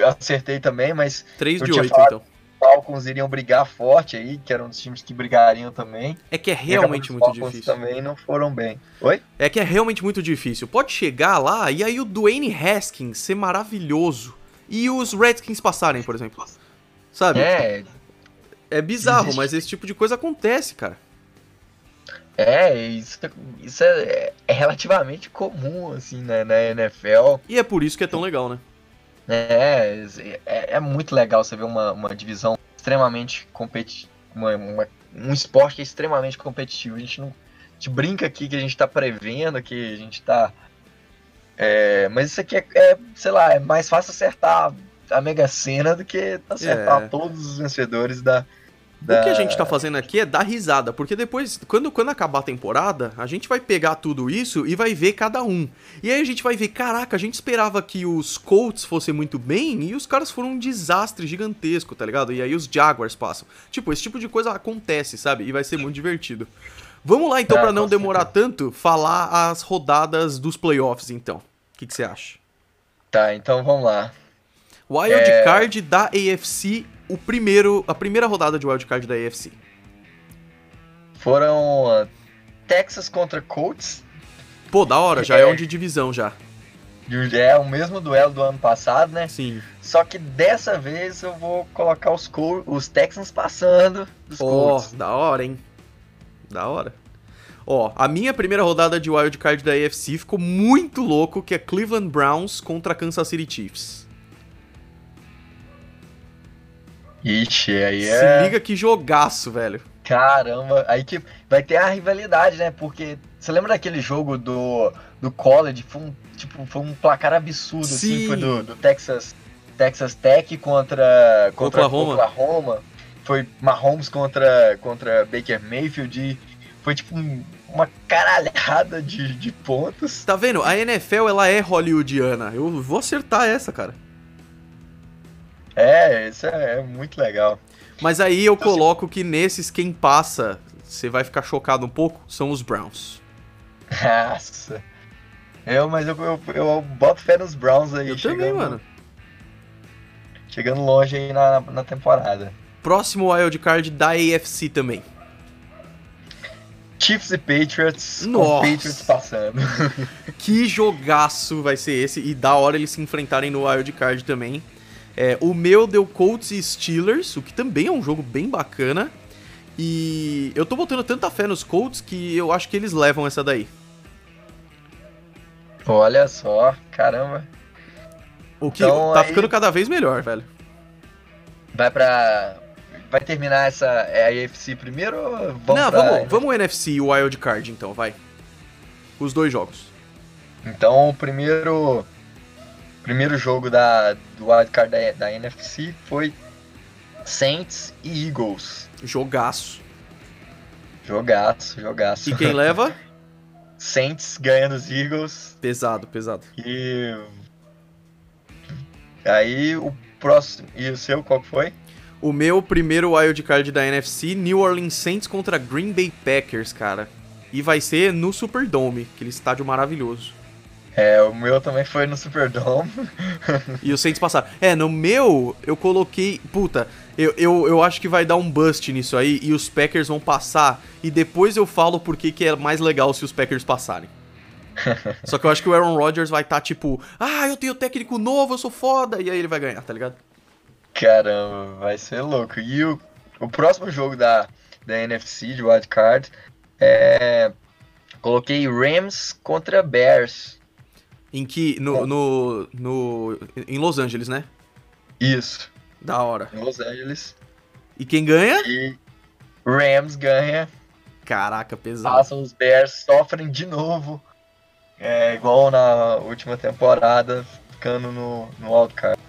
S2: acertei também, mas.
S1: 3 de 8 então.
S2: Falcons iriam brigar forte aí, que eram os times que brigariam também.
S1: É que é realmente muito
S2: Falcons
S1: difícil.
S2: também não foram bem. Oi?
S1: É que é realmente muito difícil. Pode chegar lá e aí o Dwayne Haskins ser maravilhoso e os Redskins passarem, por exemplo. Sabe?
S2: É.
S1: É bizarro, Existe. mas esse tipo de coisa acontece, cara.
S2: É, isso, isso é, é, relativamente comum, assim, né, na NFL.
S1: E é por isso que é tão legal, né?
S2: É, é, é muito legal você ver uma, uma divisão extremamente competitiva, um esporte que é extremamente competitivo. A gente não a gente brinca aqui que a gente tá prevendo, que a gente tá é, mas isso aqui é, é, sei lá, é mais fácil acertar a Mega Sena do que acertar é. todos os vencedores da, da...
S1: O que a gente tá fazendo aqui é dar risada, porque depois, quando, quando acabar a temporada, a gente vai pegar tudo isso e vai ver cada um. E aí a gente vai ver, caraca, a gente esperava que os Colts fossem muito bem e os caras foram um desastre gigantesco, tá ligado? E aí os Jaguars passam. Tipo, esse tipo de coisa acontece, sabe? E vai ser muito divertido. Vamos lá então, é, para não demorar tanto, falar as rodadas dos playoffs então que, que você acha?
S2: Tá, então vamos lá.
S1: Wild é... Card da AFC, o primeiro, a primeira rodada de Wild Card da AFC.
S2: Foram uh, Texas contra Colts.
S1: Pô, da hora, já é, é um de divisão já.
S2: É o mesmo duelo do ano passado, né?
S1: Sim.
S2: Só que dessa vez eu vou colocar os, os Texans passando
S1: dos oh, Colts. da hora, hein? Da hora. Ó, a minha primeira rodada de wildcard da AFC ficou muito louco, que é Cleveland Browns contra Kansas City Chiefs.
S2: Ixi, aí
S1: é... Se liga que jogaço, velho.
S2: Caramba, aí que vai ter a rivalidade, né? Porque você lembra daquele jogo do, do college? Foi um, tipo, foi um placar absurdo, assim, Sim. assim, foi do, do Texas, Texas Tech contra, contra
S1: Oklahoma.
S2: Oklahoma. Foi Mahomes contra, contra Baker Mayfield e foi tipo um, uma caralhada de, de pontos.
S1: Tá vendo? A NFL ela é hollywoodiana. Eu vou acertar essa, cara.
S2: É, isso é, é muito legal.
S1: Mas aí eu coloco que nesses quem passa, você vai ficar chocado um pouco, são os Browns.
S2: Nossa. Eu, mas eu, eu, eu boto fé nos Browns aí.
S1: Eu chegando, também, mano.
S2: Chegando longe aí na, na temporada.
S1: Próximo wildcard da AFC também.
S2: Chiefs e Patriots,
S1: Nossa.
S2: com Patriots passando.
S1: Que jogaço vai ser esse. E da hora eles se enfrentarem no Wild Card também. É, o meu deu Colts e Steelers, o que também é um jogo bem bacana. E eu tô botando tanta fé nos Colts que eu acho que eles levam essa daí.
S2: Olha só, caramba.
S1: O que
S2: Então,
S1: tá
S2: aí-
S1: ficando cada vez melhor, velho.
S2: Vai pra. Vai terminar essa é a AFC primeiro ou vamos
S1: Não,
S2: pra...
S1: vamos, vamos NFC e o Wild Card então, vai. Os dois jogos.
S2: Então o primeiro. Primeiro jogo da, do wildcard da, da NFC foi Saints e Eagles.
S1: Jogaço.
S2: Jogaço, jogaço.
S1: E quem leva?
S2: Saints ganha dos Eagles.
S1: pesado, pesado.
S2: E. Aí o próximo. E o seu, qual foi?
S1: O meu primeiro wild card da NFC, New Orleans Saints contra Green Bay Packers, cara. E vai ser no Superdome, aquele estádio maravilhoso.
S2: É, o meu também foi no Superdome.
S1: E os Saints passaram. É, no meu, eu coloquei. Puta, eu, eu, eu acho que vai dar um bust nisso aí e os Packers vão passar. E depois eu falo por que que é mais legal se os Packers passarem. Só que eu acho que o Aaron Rodgers vai estar tipo, ah, eu tenho técnico novo, eu sou foda. E aí ele vai ganhar, tá ligado?
S2: Caramba, vai ser louco. E o, o próximo jogo da, da NFC, de wildcard, é. Coloquei Rams contra Bears.
S1: Em que. No, no, no. Em Los Angeles, né?
S2: Isso,
S1: Da hora.
S2: em Los Angeles.
S1: E quem ganha?
S2: E Rams ganha,
S1: Caraca, pesado.
S2: passam os Bears, sofrem de novo. É igual na última temporada, ficando no, no wildcard.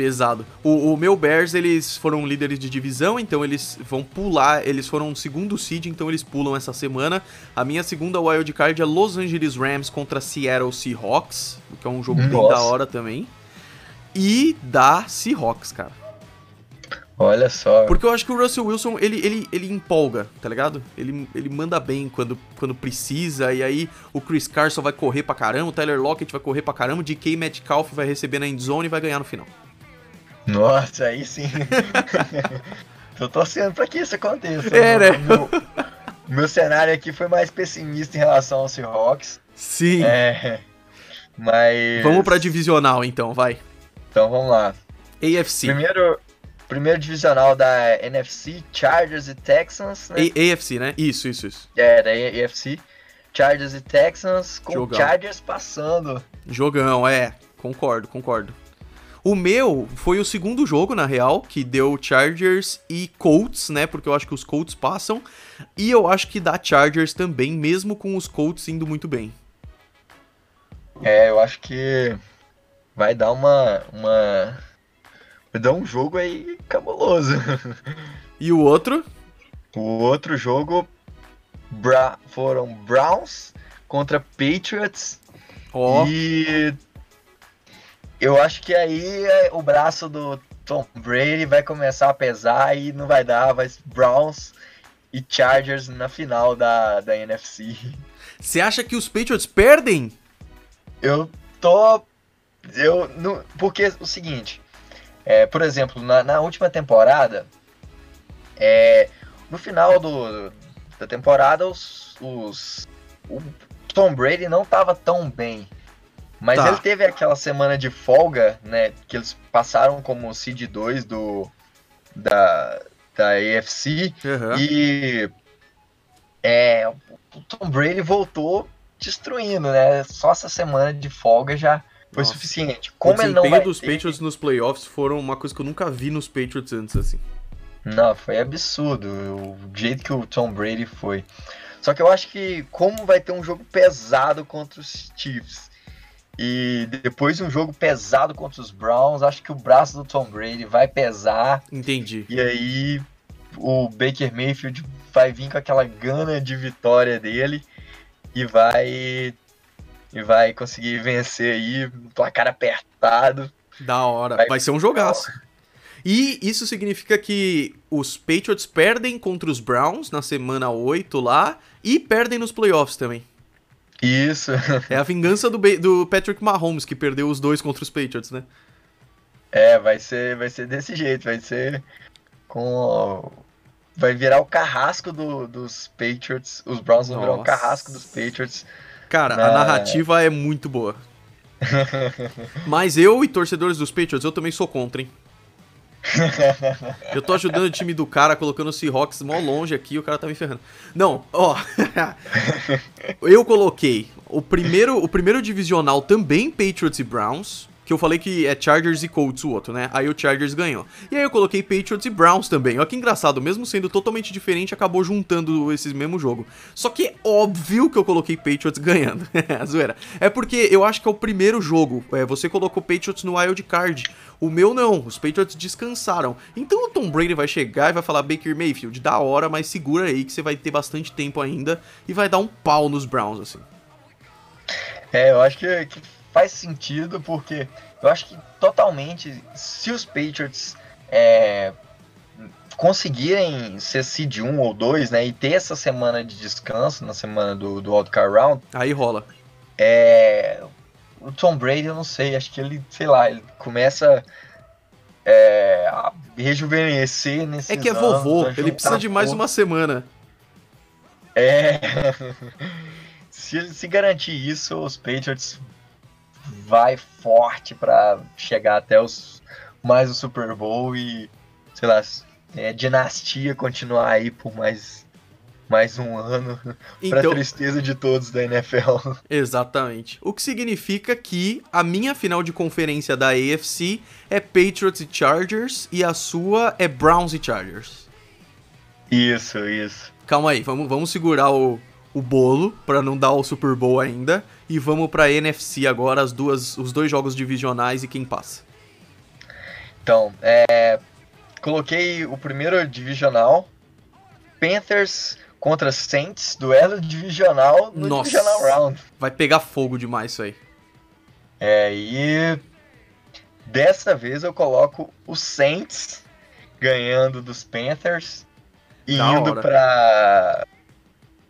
S1: Pesado. O, o meu Bears, eles foram líderes de divisão, então eles vão pular. Eles foram segundo seed, então eles pulam essa semana. A minha segunda wildcard é Los Angeles Rams contra Seattle Seahawks, que é um jogo bem
S2: Nossa.
S1: da hora também. E da Seahawks, cara.
S2: Olha só.
S1: Porque eu acho que o Russell Wilson, ele, ele, ele empolga, tá ligado? Ele, ele manda bem quando, quando precisa, e aí o Chris Carson vai correr pra caramba, o Tyler Lockett vai correr pra caramba, o DK Metcalf vai receber na endzone e vai ganhar no final.
S2: Nossa, aí sim. Tô torcendo pra que isso aconteça.
S1: É, né?
S2: Meu, meu cenário aqui foi mais pessimista em relação ao Seahawks.
S1: Sim.
S2: É. Mas.
S1: Vamos pra divisional então, vai.
S2: Então vamos lá.
S1: AFC.
S2: Primeiro, primeiro divisional da NFC, Chargers e Texans, né?
S1: A- AFC, né? Isso, isso, isso.
S2: É, da AFC. Chargers e Texans, com
S1: Jogão.
S2: Chargers passando.
S1: Jogão, é. Concordo, concordo. O meu foi o segundo jogo, na real, que deu Chargers e Colts, né? Porque eu acho que os Colts passam. E eu acho que dá Chargers também, mesmo com os Colts indo muito bem.
S2: É, eu acho que vai dar uma. uma... Vai dar um jogo aí cabuloso.
S1: E o outro?
S2: O outro jogo Bra- foram Browns contra Patriots.
S1: Ó,
S2: E eu acho que aí é, o braço do Tom Brady vai começar a pesar e não vai dar, vai Browns e Chargers na final da, da NFC.
S1: você acha que os Patriots perdem?
S2: Eu tô. Eu. Não, porque o seguinte. É, por exemplo, na, na última temporada. É, no final do, da temporada, os, os. O Tom Brady não tava tão bem. Mas
S1: Tá.
S2: ele teve aquela semana de folga, né? Que eles passaram como Seed 2 do. Da, da AFC.
S1: Aham.
S2: E é, o Tom Brady voltou destruindo, né? Só essa semana de folga já foi
S1: Nossa.
S2: suficiente.
S1: O
S2: Como ele não
S1: desempenho
S2: vai
S1: dos
S2: ter-
S1: Patriots nos playoffs foram uma coisa que eu nunca vi nos Patriots antes, assim.
S2: Não, foi absurdo o jeito que o Tom Brady foi. Só que eu acho que como vai ter um jogo pesado contra os Chiefs e depois um jogo pesado contra os Browns, acho que o braço do Tom Brady vai pesar
S1: Entendi.
S2: E aí o Baker Mayfield vai vir com aquela gana de vitória dele e vai e vai conseguir vencer aí, um placar apertado.
S1: Da hora.
S2: Vai-
S1: Vai ser um jogaço. E isso significa que os Patriots perdem contra os Browns na semana 8 lá e perdem nos playoffs também.
S2: Isso.
S1: É a vingança do, do Patrick Mahomes, que perdeu os dois contra os Patriots, né?
S2: É, vai ser vai ser desse jeito, vai ser com vai virar o carrasco do, dos Patriots. Os Browns vão virar o carrasco dos Patriots.
S1: Cara, na... a narrativa é muito boa. Mas eu e torcedores dos Patriots, eu também sou contra, hein? Eu tô ajudando o time do cara, colocando o Seahawks mó longe aqui, o cara tá me ferrando. Não, ó. eu coloquei o primeiro, o primeiro divisional também Patriots e Browns que eu falei que é Chargers e Colts o outro, né? Aí o Chargers ganhou. E aí eu coloquei Patriots e Browns também. Olha que engraçado, mesmo sendo totalmente diferente, acabou juntando esses mesmo jogo. Só que é óbvio que eu coloquei Patriots ganhando. Zoeira. É porque eu acho que é o primeiro jogo. É, você colocou Patriots no wild card. O meu não, os Patriots descansaram. Então o Tom Brady vai chegar e vai falar Baker Mayfield, da hora, mas segura aí que você vai ter bastante tempo ainda e vai dar um pau nos Browns assim.
S2: É, eu acho que, que faz sentido, porque eu acho que totalmente, se os Patriots é, conseguirem ser seed 1 ou 2, né, e ter essa semana de descanso, na semana do, do Wildcard Round...
S1: Aí rola.
S2: É, o Tom Brady, eu não sei, acho que ele, sei lá, ele começa é, a rejuvenescer nesse
S1: É que é vovô, ele precisa de mais uma semana.
S2: É... se ele se garantir isso, os Patriots vai forte para chegar até os mais o Super Bowl e sei lá, é, dinastia continuar aí por mais mais um ano então, para tristeza de todos da NFL.
S1: Exatamente. O que significa que a minha final de conferência da AFC é Patriots e Chargers e a sua é Browns e Chargers.
S2: Isso, isso.
S1: Calma aí, vamos, vamos segurar o, o bolo para não dar o Super Bowl ainda e vamos para NFC agora as duas os dois jogos divisionais e quem passa.
S2: Então, é, coloquei o primeiro divisional Panthers contra Saints, duelo divisional no Nossa, divisional round.
S1: Vai pegar fogo demais isso aí.
S2: É, e dessa vez eu coloco o Saints ganhando dos Panthers e da indo para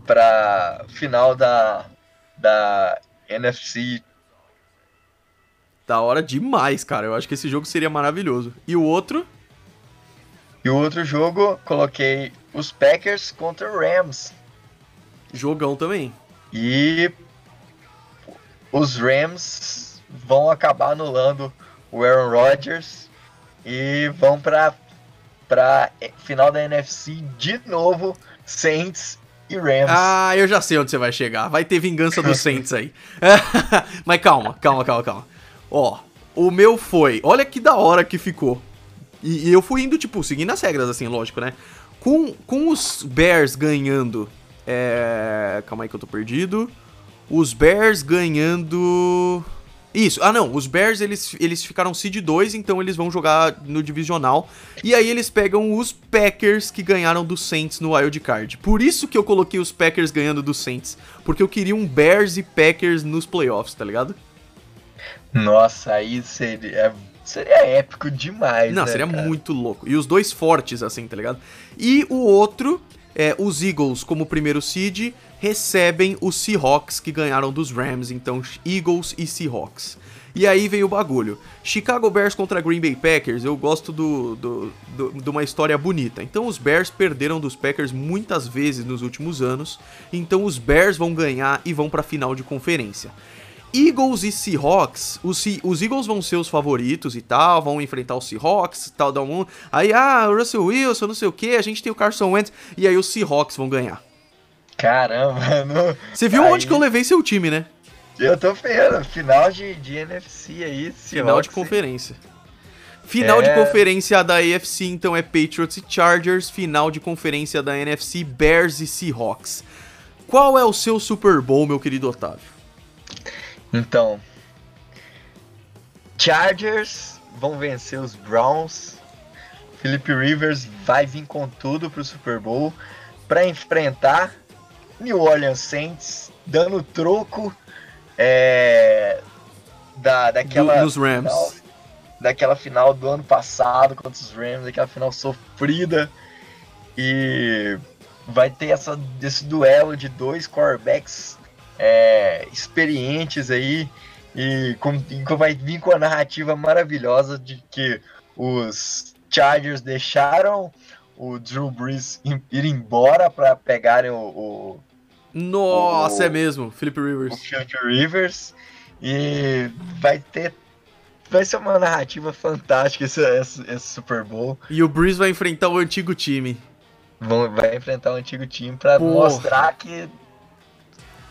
S2: para final da, da NFC.
S1: Da hora demais, cara. Eu acho que esse jogo seria maravilhoso. E o outro?
S2: E o outro jogo, coloquei os Packers contra Rams.
S1: Jogão também.
S2: E os Rams vão acabar anulando o Aaron Rodgers e vão para para final da NFC de novo Saints e Rams.
S1: Ah, eu já sei onde você vai chegar. Vai ter vingança dos Saints aí. Mas calma, calma, calma, calma. Ó, o meu foi. Olha que da hora que ficou. E, e eu fui indo, tipo, seguindo as regras, assim, lógico, né? Com, com os Bears ganhando. É. Calma aí que eu tô perdido. Os Bears ganhando. Isso, ah não, os Bears eles, eles ficaram seed 2, então eles vão jogar no divisional. E aí eles pegam os Packers que ganharam do Saints no Wild Card. Por isso que eu coloquei os Packers ganhando do Saints, porque eu queria um Bears e Packers nos playoffs, tá ligado?
S2: Nossa, aí seria, seria épico demais,
S1: Não,
S2: né,
S1: seria
S2: cara?
S1: muito louco. E os dois fortes, assim, tá ligado? E o outro, é, os Eagles como primeiro seed recebem os Seahawks que ganharam dos Rams, então Eagles e Seahawks. E aí vem o bagulho. Chicago Bears contra Green Bay Packers, eu gosto do, do, do, de uma história bonita. Então os Bears perderam dos Packers muitas vezes nos últimos anos, então os Bears vão ganhar e vão para a final de conferência. Eagles e Seahawks, os, os, Eagles vão ser os favoritos e tal, vão enfrentar os Seahawks tal, da um. Aí, ah, o Russell Wilson, não sei o que, a gente tem o Carson Wentz, e aí os Seahawks vão ganhar.
S2: Caramba, não...
S1: Você viu aí... onde que eu levei seu time, né?
S2: Eu tô vendo, final de, de NFC aí.
S1: Final de conferência. Final é... de conferência da AFC, então é Patriots e Chargers. Final de conferência da NFC, Bears e Seahawks. Qual é o seu Super Bowl, meu querido Otávio?
S2: Então, Chargers vão vencer os Browns. Philip Rivers vai vir com tudo pro Super Bowl para enfrentar New Orleans Saints dando troco é, da, daquela.
S1: Rams.
S2: Final, daquela final do ano passado contra os Rams, aquela final sofrida. E vai ter essa, esse duelo de dois quarterbacks é, experientes aí. E, com, e vai vir com a narrativa maravilhosa de que os Chargers deixaram o Drew Brees ir embora para pegarem o, o
S1: Nossa,
S2: o,
S1: é mesmo, Philip Rivers.
S2: O Philip Rivers e vai ter vai ser uma narrativa fantástica esse, esse, esse, Super Bowl.
S1: E o Breeze vai enfrentar o antigo time.
S2: Vão, vai enfrentar o antigo time para mostrar que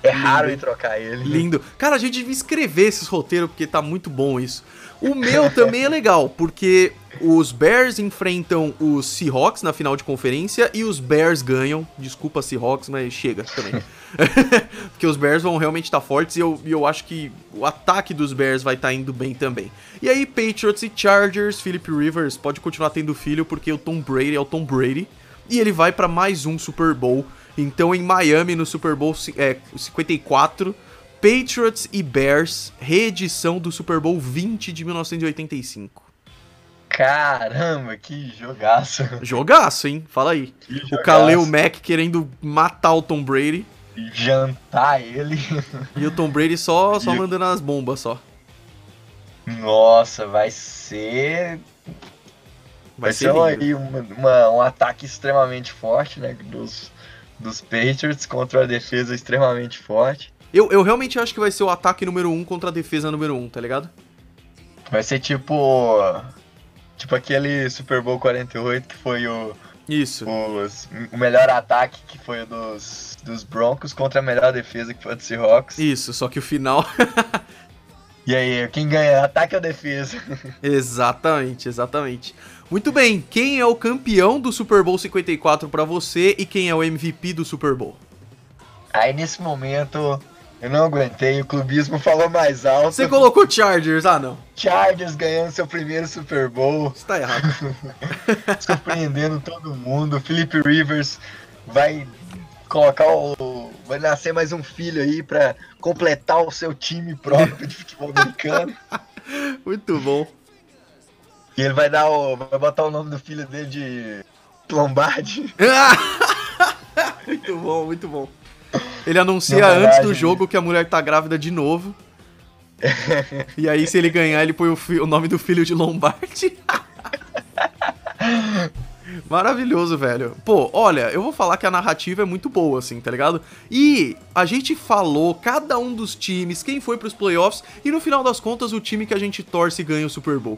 S2: é raro Lindo. em trocar ele.
S1: Lindo. Cara, a gente devia escrever esses roteiros porque tá muito bom isso. O meu também é legal, porque os Bears enfrentam os Seahawks na final de conferência e os Bears ganham. Desculpa, Seahawks, mas chega também. porque os Bears vão realmente estar tá fortes e eu, eu acho que o ataque dos Bears vai estar tá indo bem também. E aí, Patriots e Chargers, Philip Rivers pode continuar tendo filho porque o Tom Brady é o Tom Brady. E ele vai para mais um Super Bowl. Então, em Miami, no Super Bowl é, 54, Patriots e Bears, reedição do Super Bowl 20 de 1985.
S2: Caramba, que jogaço.
S1: Jogaço, hein? Fala aí. O Kaleo Mack querendo matar o Tom Brady.
S2: Jantar ele.
S1: E o Tom Brady só, só mandando as bombas só.
S2: Nossa, vai ser. Vai, vai ser, ser uma, uma, um ataque extremamente forte, né? Dos, dos Patriots contra a defesa extremamente forte.
S1: Eu, eu realmente acho que vai ser o ataque número 1 um contra a defesa número 1, um, tá ligado?
S2: Vai ser tipo. Tipo aquele Super Bowl 48 que foi o.
S1: Isso.
S2: Os, o melhor ataque que foi o dos, dos Broncos contra a melhor defesa que foi o do Seahawks.
S1: Isso, só que o final.
S2: e aí, quem ganha? Ataque ou defesa?
S1: exatamente, exatamente. Muito bem, quem é o campeão do Super Bowl 54 para você e quem é o MVP do Super Bowl?
S2: Aí nesse momento eu não aguentei, o clubismo falou mais alto.
S1: Você colocou Chargers, ah não.
S2: Chargers ganhando seu primeiro Super Bowl.
S1: Está errado.
S2: Surpreendendo todo mundo. Felipe Rivers vai colocar o. Vai nascer mais um filho aí para completar o seu time próprio de futebol americano.
S1: Muito bom.
S2: E ele vai dar o. Vai botar o nome do filho dele de Lombardi.
S1: muito bom, muito bom. Ele anuncia antes do jogo que a mulher tá grávida de novo. e aí, se ele ganhar, ele põe o, o nome do filho de Lombardi. Maravilhoso, velho. Pô, olha, eu vou falar que a narrativa é muito boa, assim, tá ligado? E a gente falou cada um dos times, quem foi pros playoffs, e no final das contas, o time que a gente torce ganha o Super Bowl.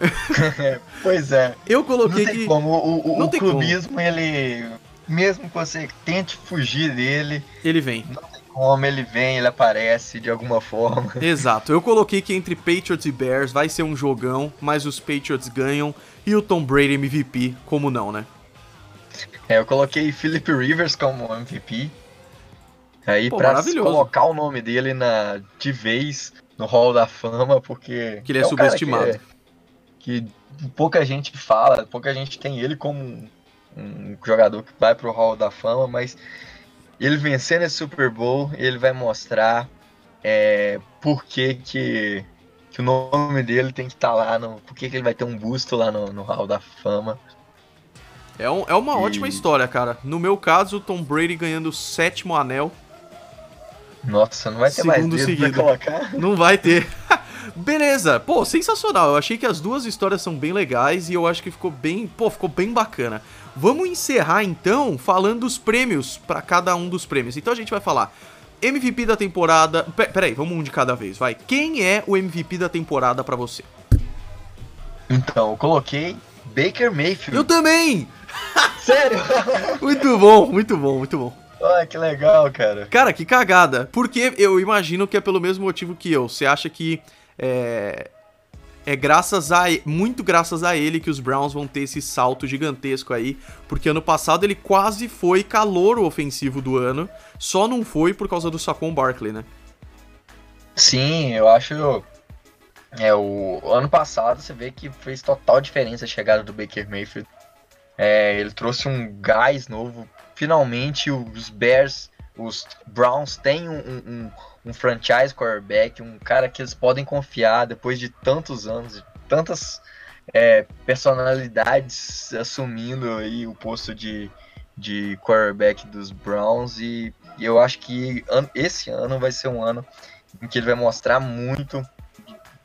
S2: pois é.
S1: Eu coloquei não tem
S2: que. Como. O, o, o clubismo, como. ele mesmo que você tente fugir dele,
S1: ele vem.
S2: Não tem como, ele vem, ele aparece de alguma forma.
S1: Exato. Eu coloquei que entre Patriots e Bears vai ser um jogão, mas os Patriots ganham e o Tom Brady MVP, como não, né?
S2: É, eu coloquei Philip Rivers como MVP. Aí Pô, pra colocar o nome dele na de vez no Hall da Fama, porque
S1: que ele é, é subestimado.
S2: Que, pouca gente fala, pouca gente tem ele como um jogador que vai pro Hall da Fama, mas ele vencendo esse Super Bowl, ele vai mostrar é, por que, que, que, o nome dele tem que estar tá lá, no, por que, que ele vai ter um busto lá no, no Hall da Fama.
S1: É, um, é uma e... ótima história, cara. No meu caso, o Tom Brady ganhando o sétimo anel.
S2: Nossa, não vai ter Segundo mais seguido. pra colocar?
S1: Não vai ter. Beleza, pô, sensacional. Eu achei que as duas histórias são bem legais e eu acho que ficou bem, pô, ficou bem bacana. Vamos encerrar então falando dos prêmios para cada um dos prêmios. Então a gente vai falar MVP da temporada. Peraí, vamos um de cada vez, vai. Quem é o MVP da temporada para você?
S2: Então, eu coloquei Baker Mayfield.
S1: Eu também!
S2: Sério?
S1: muito bom, muito bom, muito bom.
S2: Ah, que legal, cara.
S1: Cara, que cagada. Porque eu imagino que é pelo mesmo motivo que eu. Você acha que é, é graças a muito graças a ele que os Browns vão ter esse salto gigantesco aí, porque ano passado ele quase foi calor ofensivo do ano, só não foi por causa do Saquon Barkley, né?
S2: Sim, eu acho é o ano passado você vê que fez total diferença a chegada do Baker Mayfield. É, ele trouxe um gás novo. Finalmente os Bears, os Browns têm um, um um franchise quarterback, um cara que eles podem confiar depois de tantos anos, de tantas é, personalidades assumindo aí o posto de, de quarterback dos Browns e, e eu acho que esse ano vai ser um ano em que ele vai mostrar muito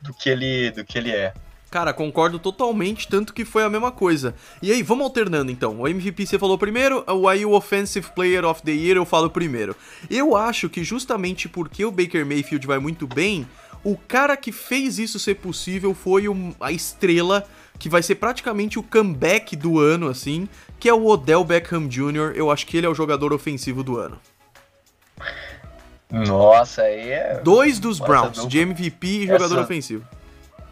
S2: do que ele, do que ele é.
S1: Cara, concordo totalmente, tanto que foi a mesma coisa. E aí, vamos alternando então. O MVP você falou primeiro, aí o Offensive Player of the Year eu falo primeiro. Eu acho que justamente porque o Baker Mayfield vai muito bem, o cara que fez isso ser possível foi a estrela que vai ser praticamente o comeback do ano, assim, que é o Odell Beckham Jr. Eu acho que ele é o jogador ofensivo do ano.
S2: Nossa, aí é.
S1: Dois dos Browns, dupla... de MVP e jogador
S2: essa,
S1: ofensivo.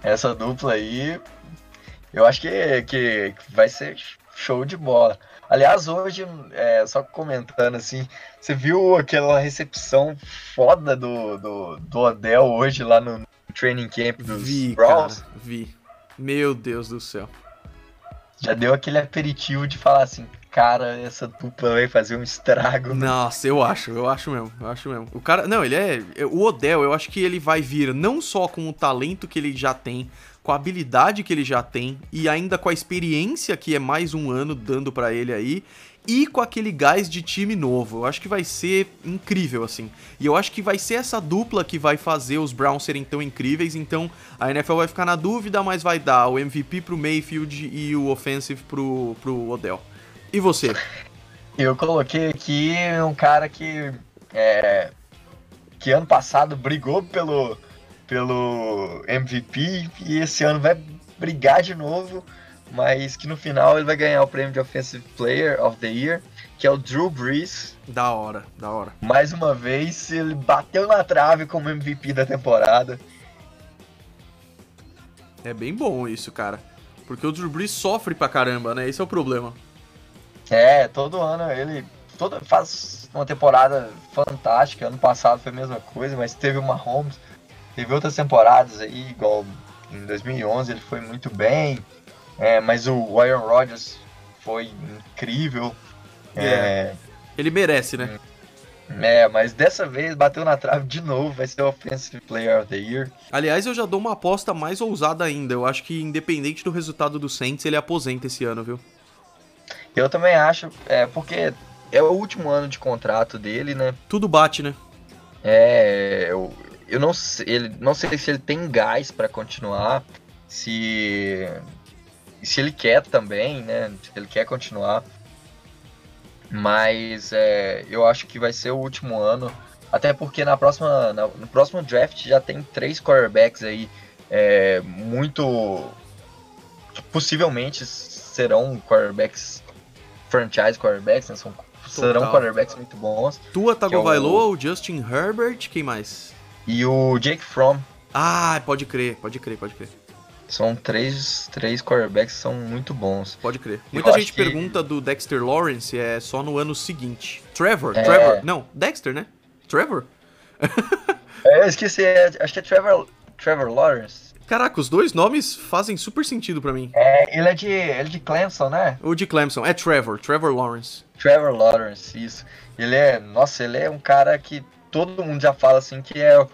S2: Essa dupla aí, eu acho que, que vai ser show de bola. Aliás, hoje, é, só comentando assim, você viu aquela recepção foda do, do, do Odell hoje lá no training camp dos
S1: vi,
S2: Browns?
S1: Cara, vi. Meu Deus do céu.
S2: Já deu aquele aperitivo de falar assim, cara, essa dupla vai fazer um estrago.
S1: Nossa, eu acho, eu acho mesmo, eu acho mesmo. O cara, não, ele é, o Odell, eu acho que ele vai vir não só com o talento que ele já tem, com a habilidade que ele já tem e ainda com a experiência que é mais um ano dando para ele aí e com aquele gás de time novo. Eu acho que vai ser incrível, assim. E eu acho que vai ser essa dupla que vai fazer os Browns serem tão incríveis. Então a NFL vai ficar na dúvida, mas vai dar o MVP pro Mayfield e o Offensive pro, pro Odell. E você?
S2: Eu coloquei aqui um cara que. É, que ano passado brigou pelo, pelo MVP e esse ano vai brigar de novo, mas que no final ele vai ganhar o prêmio de Offensive Player of the Year, que é o Drew Brees.
S1: Da hora, da hora.
S2: Mais uma vez, ele bateu na trave como MVP da temporada.
S1: É bem bom isso, cara. Porque o Drew Brees sofre pra caramba, né? Esse é o problema.
S2: É, todo ano ele todo, faz uma temporada fantástica. Ano passado foi a mesma coisa, mas teve uma Holmes Teve outras temporadas aí, igual em 2011 ele foi muito bem, é, mas o Aaron Rodgers foi incrível.
S1: Yeah. É, ele merece, né?
S2: É, mas dessa vez bateu na trave de novo, vai ser o Offensive Player of the Year.
S1: Aliás, eu já dou uma aposta mais ousada ainda. Eu acho que, independente do resultado do Saints, ele aposenta esse ano, viu?
S2: Eu também acho, é, porque é o último ano de contrato dele, né?
S1: Tudo bate, né?
S2: É, eu, eu não sei, ele, não sei se ele tem gás para continuar, se se ele quer também, né? Se ele quer continuar. Mas é, eu acho que vai ser o último ano. Até porque na próxima, na, no próximo draft já tem três quarterbacks aí é, muito. Possivelmente serão quarterbacks franchise quarterbacks, né? São, serão quarterbacks muito bons.
S1: Tua Tagovailoa, é o... o Justin Herbert, quem mais?
S2: e o Jake Fromm.
S1: Ah, pode crer, pode crer, pode crer.
S2: São três, três quarterbacks que são muito bons.
S1: Pode crer. Muita Eu gente pergunta que... do Dexter Lawrence é só no ano seguinte. Trevor? É... Trevor? Não, Dexter, né? Trevor?
S2: é, eu esqueci, é, acho que é Trevor, Trevor Lawrence.
S1: Caraca, os dois nomes fazem super sentido para mim.
S2: É, ele é de, ele é de Clemson, né?
S1: O de Clemson, é Trevor, Trevor Lawrence.
S2: Trevor Lawrence, isso. Ele é, nossa, ele é um cara que todo mundo já fala assim que é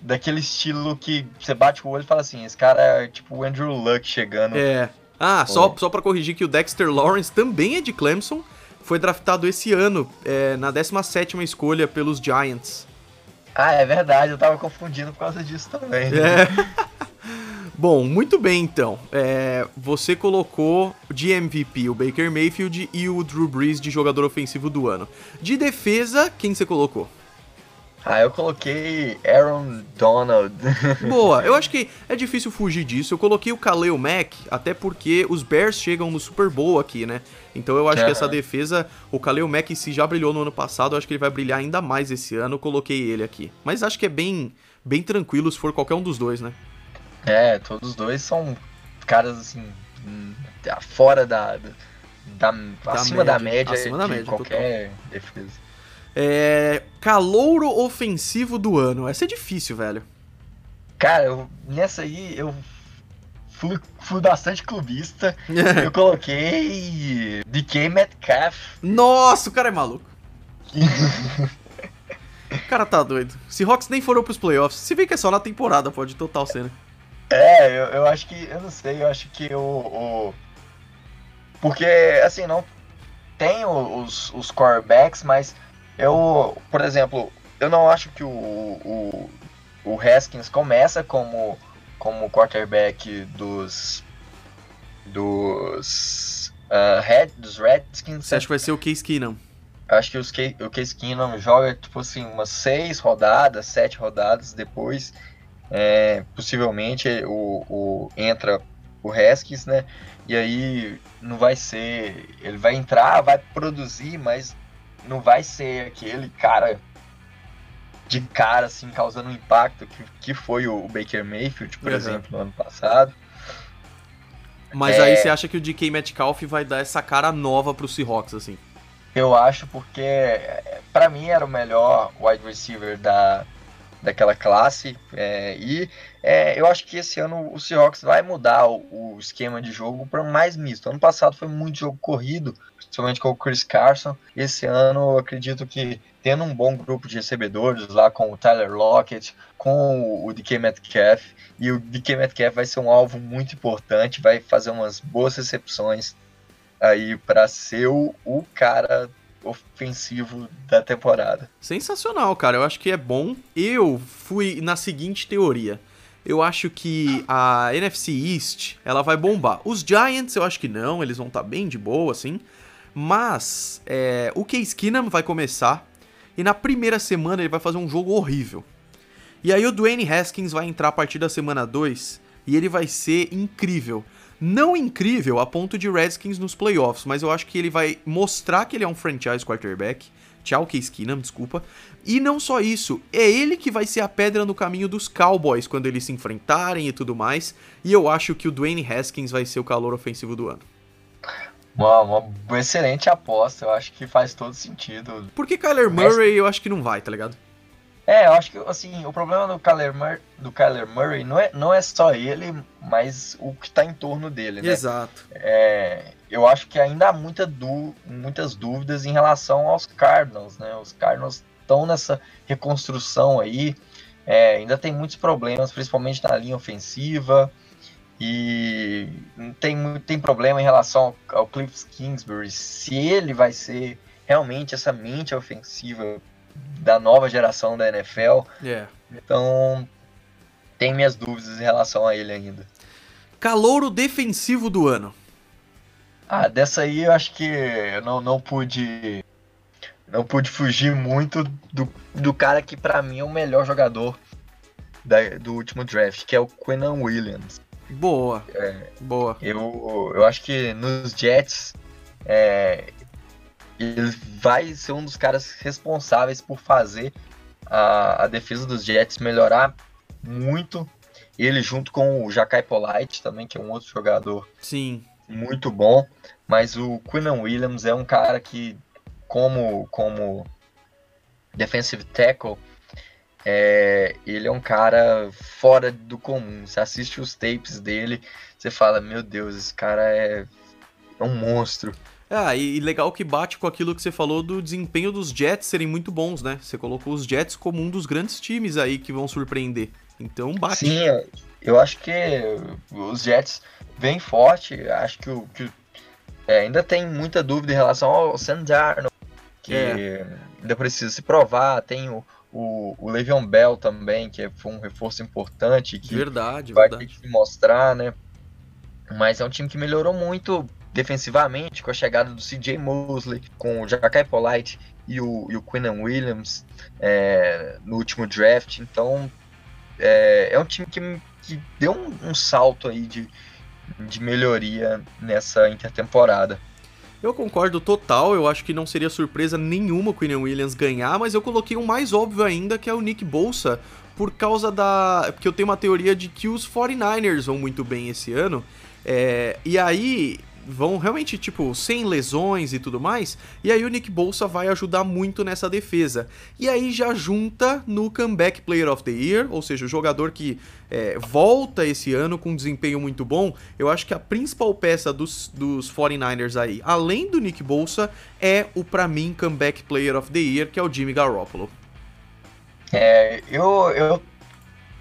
S2: daquele estilo que você bate o olho e fala assim, esse cara é tipo o Andrew Luck chegando.
S1: É. Ah, só, só para corrigir que o Dexter Lawrence também é de Clemson, foi draftado esse ano, é, na 17ª escolha pelos Giants.
S2: Ah, é verdade, eu tava confundindo por causa disso também. É.
S1: Bom, muito bem então. É, você colocou de MVP o Baker Mayfield e o Drew Brees de jogador ofensivo do ano. De defesa, quem você colocou?
S2: Ah, eu coloquei Aaron Donald.
S1: Boa, eu acho que é difícil fugir disso. Eu coloquei o Kaleo Mack, até porque os Bears chegam no Super Bowl aqui, né? Então eu acho uhum. que essa defesa, o Kaleo Mack, se já brilhou no ano passado, eu acho que ele vai brilhar ainda mais esse ano. Eu coloquei ele aqui. Mas acho que é bem, bem tranquilo se for qualquer um dos dois, né?
S2: É, todos os dois são caras assim, fora da. da, da acima média, da média acima da média, qualquer total. defesa.
S1: É, calouro ofensivo do ano. Essa é difícil, velho.
S2: Cara, eu, nessa aí eu fui, fui bastante clubista. eu coloquei DK Metcalf.
S1: Nossa, o cara é maluco. o cara tá doido. Se Hawks nem foram pros playoffs, se vê que é só na temporada, pode total ser, né?
S2: É, eu, eu acho que. Eu não sei, eu acho que o. o... Porque, assim, não tem os, os quarterbacks, mas eu, por exemplo, eu não acho que o, o, o Haskins começa como como quarterback dos dos uh, Red, dos Redskins.
S1: Você acha que vai ser o Case Keenum?
S2: Acho que os Case, o Case Keenum joga tipo assim umas seis rodadas, sete rodadas depois, é, possivelmente o, o entra o Haskins, né? E aí não vai ser, ele vai entrar, vai produzir, mas não vai ser aquele cara de cara assim causando um impacto que, que foi o Baker Mayfield, por uhum. exemplo, no ano passado.
S1: Mas é... aí você acha que o DK Metcalf vai dar essa cara nova pro Seahawks, assim?
S2: Eu acho porque, para mim, era o melhor wide receiver da, daquela classe. É, e é, eu acho que esse ano o Seahawks vai mudar o, o esquema de jogo para mais misto. Ano passado foi muito jogo corrido, principalmente com o Chris Carson. Esse ano acredito que tendo um bom grupo de recebedores lá com o Tyler Lockett, com o DK Metcalf, e o DK Metcalf vai ser um alvo muito importante, vai fazer umas boas recepções aí para ser o, o cara ofensivo da temporada.
S1: Sensacional, cara. Eu acho que é bom. Eu fui na seguinte teoria. Eu acho que a NFC East, ela vai bombar. Os Giants, eu acho que não, eles vão estar tá bem de boa, assim. Mas é, o Case Keenum vai começar e na primeira semana ele vai fazer um jogo horrível. E aí o Dwayne Haskins vai entrar a partir da semana 2 e ele vai ser incrível. Não incrível a ponto de Redskins nos playoffs, mas eu acho que ele vai mostrar que ele é um franchise quarterback. Tchau, Case Keenum, desculpa. E não só isso, é ele que vai ser a pedra no caminho dos Cowboys quando eles se enfrentarem e tudo mais. E eu acho que o Dwayne Haskins vai ser o calor ofensivo do ano.
S2: Uma, uma excelente aposta, eu acho que faz todo sentido.
S1: Porque Kyler Murray eu acho que não vai, tá ligado?
S2: É, eu acho que assim, o problema do Kyler, Mur do Kyler Murray não é, não é só ele, mas o que tá em torno dele, né?
S1: Exato.
S2: É, eu acho que ainda há muita muitas dúvidas em relação aos Cardinals, né? Os Cardinals estão nessa reconstrução aí, é, ainda tem muitos problemas, principalmente na linha ofensiva. E tem, tem problema em relação ao, ao Cliff Kingsbury, se ele vai ser realmente essa mente ofensiva da nova geração da NFL.
S1: Yeah.
S2: Então, tem minhas dúvidas em relação a ele ainda.
S1: Calouro defensivo do ano.
S2: Ah, dessa aí eu acho que eu não, não pude não pude fugir muito do, do cara que para mim é o melhor jogador da, do último draft, que é o Quinnan Williams.
S1: Boa. É, boa.
S2: Eu, eu acho que nos Jets é, ele vai ser um dos caras responsáveis por fazer a, a defesa dos Jets melhorar muito. Ele junto com o Jacai Polite também, que é um outro jogador
S1: Sim.
S2: muito bom. Mas o Quinnan Williams é um cara que, como, como defensive tackle, é, ele é um cara fora do comum. Você assiste os tapes dele, você fala, meu Deus, esse cara é, é um monstro.
S1: Ah, e legal que bate com aquilo que você falou do desempenho dos Jets serem muito bons, né? Você colocou os Jets como um dos grandes times aí que vão surpreender. Então bate.
S2: Sim, eu acho que os Jets vêm forte. Acho que, o, que é, ainda tem muita dúvida em relação ao Sam Darnold, que é. ainda precisa se provar. Tem o, o, o Le'Veon Bell também, que foi um reforço importante, que
S1: verdade,
S2: vai
S1: verdade.
S2: ter que mostrar, né? Mas é um time que melhorou muito defensivamente com a chegada do CJ Mosley, com o Jackai Polite e o, e o Quinnan Williams é, no último draft. Então é, é um time que, que deu um, um salto aí de, de melhoria nessa intertemporada.
S1: Eu concordo total, eu acho que não seria surpresa nenhuma o Queen Williams ganhar, mas eu coloquei um mais óbvio ainda, que é o Nick Bolsa, por causa da. Porque eu tenho uma teoria de que os 49ers vão muito bem esse ano. É... E aí, vão realmente, tipo, sem lesões e tudo mais, e aí o Nick Bolsa vai ajudar muito nessa defesa. E aí já junta no Comeback Player of the Year, ou seja, o jogador que é, volta esse ano com um desempenho muito bom, eu acho que a principal peça dos, dos 49ers aí, além do Nick Bolsa, é o, para mim, Comeback Player of the Year, que é o Jimmy Garoppolo.
S2: É, eu, eu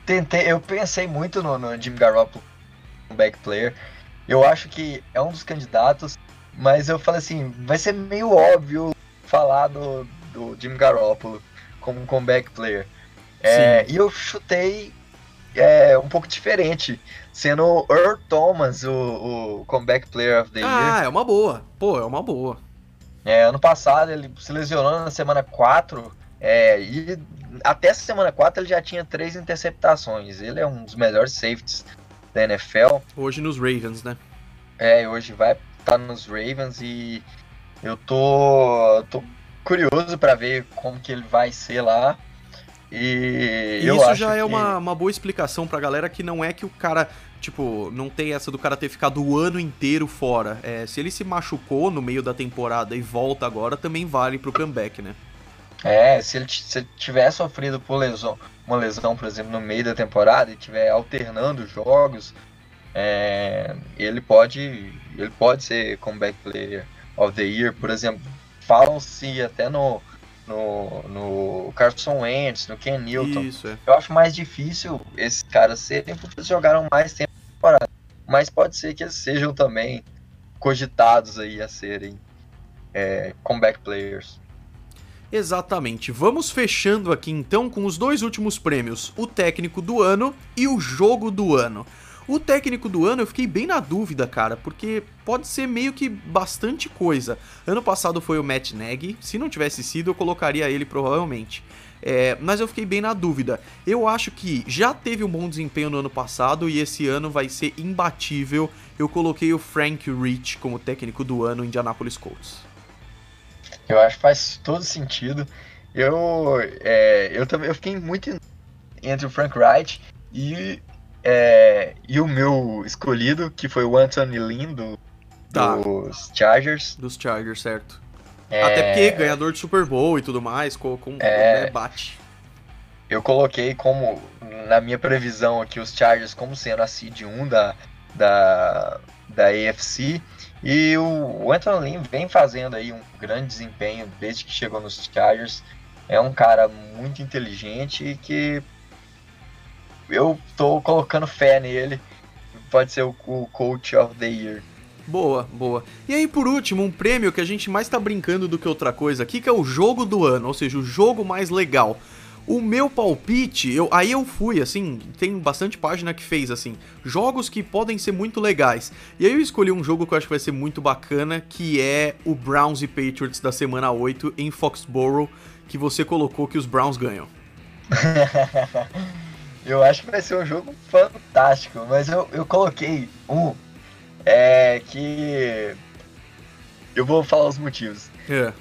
S2: tentei, eu pensei muito no, no Jimmy Garoppolo, comeback player, eu acho que é um dos candidatos, mas eu falei assim, vai ser meio óbvio falar do, do Jimmy Garoppolo como um comeback player. É, e eu chutei é, um pouco diferente, sendo o Earl Thomas o, o Comeback Player of the Year.
S1: Ah, é uma boa. Pô, é uma boa.
S2: É, ano passado ele se lesionou na semana 4 é, e até essa semana 4 ele já tinha três interceptações. Ele é um dos melhores safeties da NFL.
S1: Hoje nos Ravens, né?
S2: É, hoje vai estar tá nos Ravens e eu tô, tô curioso para ver como que ele vai ser lá. E,
S1: e isso já é uma, uma boa explicação pra galera que não é que o cara, tipo, não tem essa do cara ter ficado o ano inteiro fora. É, se ele se machucou no meio da temporada e volta agora, também vale pro comeback, né?
S2: É, se ele, se tiver sofrido por lesão, uma lesão, por exemplo, no meio da temporada e tiver alternando jogos, é, ele pode ele pode ser comeback player of the year, por exemplo. Falam-se até no, no, no Carson Wentz, no Ken Newton. Isso, é. Eu acho mais difícil esses caras serem porque eles jogaram mais tempo temporada. Mas pode ser que eles sejam também cogitados aí a serem é, comeback players.
S1: Exatamente. Vamos fechando aqui então com os dois últimos prêmios: o técnico do ano e o jogo do ano. O técnico do ano eu fiquei bem na dúvida, cara, porque pode ser meio que bastante coisa. Ano passado foi o Matt Nagy, se não tivesse sido eu colocaria ele provavelmente. É, mas eu fiquei bem na dúvida. Eu acho que já teve um bom desempenho no ano passado e esse ano vai ser imbatível. Eu coloquei o Frank Rich como técnico do ano em Indianapolis Colts.
S2: Eu acho que faz todo sentido. Eu, é, eu também eu fiquei muito entre o Frank Wright e, é, e o meu escolhido, que foi o Anthony Lynn do, tá. dos Chargers.
S1: Dos Chargers, certo. É, Até porque ganhador de Super Bowl e tudo mais, com, com
S2: é,
S1: né, bate.
S2: Eu coloquei como, na minha previsão aqui, os Chargers como sendo a seed 1 da, da, da AFC. E o Anthony Lynn vem fazendo aí um grande desempenho desde que chegou nos Chargers. É um cara muito inteligente e que eu tô colocando fé nele. Pode ser o, Coach of the Year.
S1: Boa, boa. E aí, por último, um prêmio que a gente mais tá brincando do que outra coisa aqui, que é o jogo do ano, ou seja, o jogo mais legal. O meu palpite, eu, aí eu fui, assim, tem bastante página que fez, assim, jogos que podem ser muito legais. E aí eu escolhi um jogo que eu acho que vai ser muito bacana, que é o Browns e Patriots da semana 8 em Foxborough, que você colocou que os Browns ganham.
S2: eu acho que vai ser um jogo fantástico, mas eu, eu coloquei um é que. Eu vou falar os motivos.
S1: É.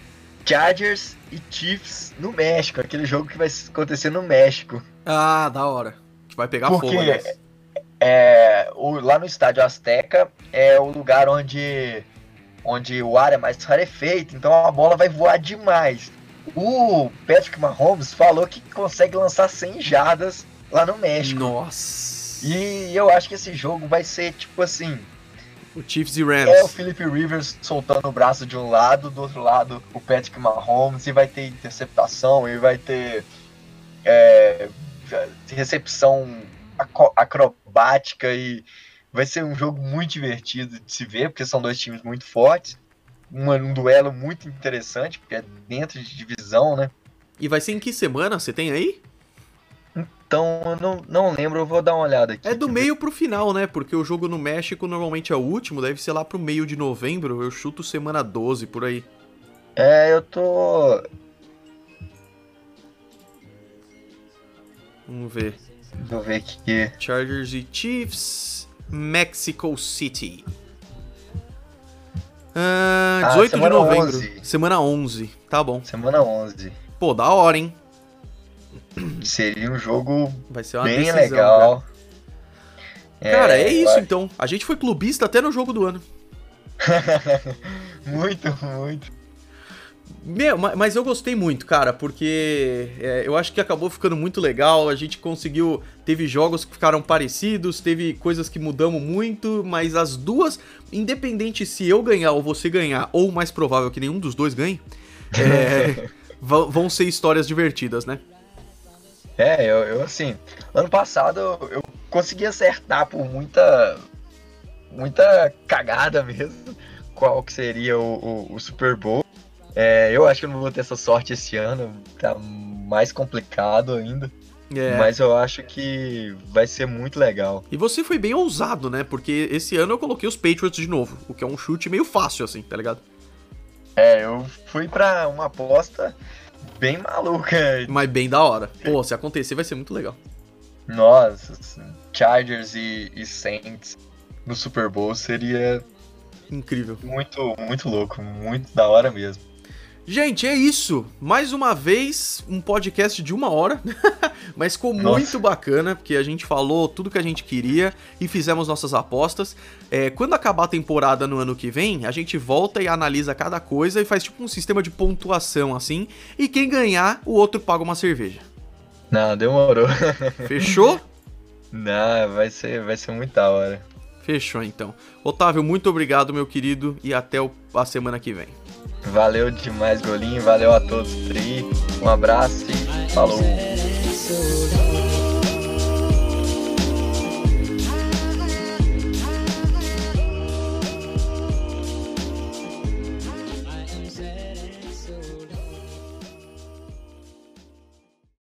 S2: Chargers e Chiefs no México, aquele jogo que vai acontecer no México.
S1: Ah, da hora. Que vai pegar Porque, fogo,
S2: aliás. É, o, lá no estádio Azteca é o lugar onde, onde o ar é mais rarefeito, então a bola vai voar demais. O Patrick Mahomes falou que consegue lançar 100 jardas lá no México.
S1: Nossa!
S2: E eu acho que esse jogo vai ser tipo assim:
S1: o Chiefs e Rams.
S2: É o Philip Rivers soltando o braço de um lado, do outro lado o Patrick Mahomes, e vai ter interceptação, e vai ter é, recepção acrobática, e vai ser um jogo muito divertido de se ver, porque são dois times muito fortes. Um, um duelo muito interessante, porque é dentro de divisão, né?
S1: E vai ser em que semana? Você tem aí?
S2: Então, eu não, não lembro, eu vou dar uma olhada aqui.
S1: É do meio pro final, né? Porque o jogo no México normalmente é o último, deve ser lá pro meio de novembro. Eu chuto semana 12 por aí.
S2: É, eu tô.
S1: Vamos ver.
S2: Vou ver aqui.
S1: Chargers e Chiefs, Mexico City. Ah, 18 ah, de novembro. 11. Semana 11. Tá bom.
S2: Semana 11.
S1: Pô, da hora, hein?
S2: Seria um jogo bem
S1: decisão,
S2: legal.
S1: É, cara, é isso então. A gente foi clubista até no jogo do ano.
S2: muito, muito.
S1: Meu, mas eu gostei muito, cara, porque é, eu acho que acabou ficando muito legal. A gente conseguiu. Teve jogos que ficaram parecidos, teve coisas que mudamos muito, mas as duas, independente se eu ganhar ou você ganhar, ou mais provável que nenhum dos dois ganhe, é, vão ser histórias divertidas, né?
S2: É, eu, eu assim, ano passado eu consegui acertar por muita muita cagada mesmo qual que seria o, o, o Super Bowl. É, eu acho que eu não vou ter essa sorte esse ano, tá mais complicado ainda. É. Mas eu acho que vai ser muito legal.
S1: E você foi bem ousado, né? Porque esse ano eu coloquei os Patriots de novo, o que é um chute meio fácil, assim, tá ligado?
S2: É, eu fui pra uma aposta bem maluca.
S1: Mas bem da hora. Pô, se acontecer vai ser muito legal.
S2: Nossa, Chargers e, e Saints no Super Bowl seria
S1: incrível.
S2: Muito, muito louco, muito da hora mesmo.
S1: Gente, é isso. Mais uma vez, um podcast de uma hora, mas ficou Nossa. muito bacana, porque a gente falou tudo que a gente queria e fizemos nossas apostas. É, quando acabar a temporada no ano que vem, a gente volta e analisa cada coisa e faz tipo um sistema de pontuação assim. E quem ganhar, o outro paga uma cerveja.
S2: Não, demorou.
S1: Fechou?
S2: Não, vai ser, vai ser muito da hora.
S1: Fechou então. Otávio, muito obrigado, meu querido, e até a semana que vem.
S2: Valeu demais, Golinho. Valeu a todos, Tri. Um abraço e falou.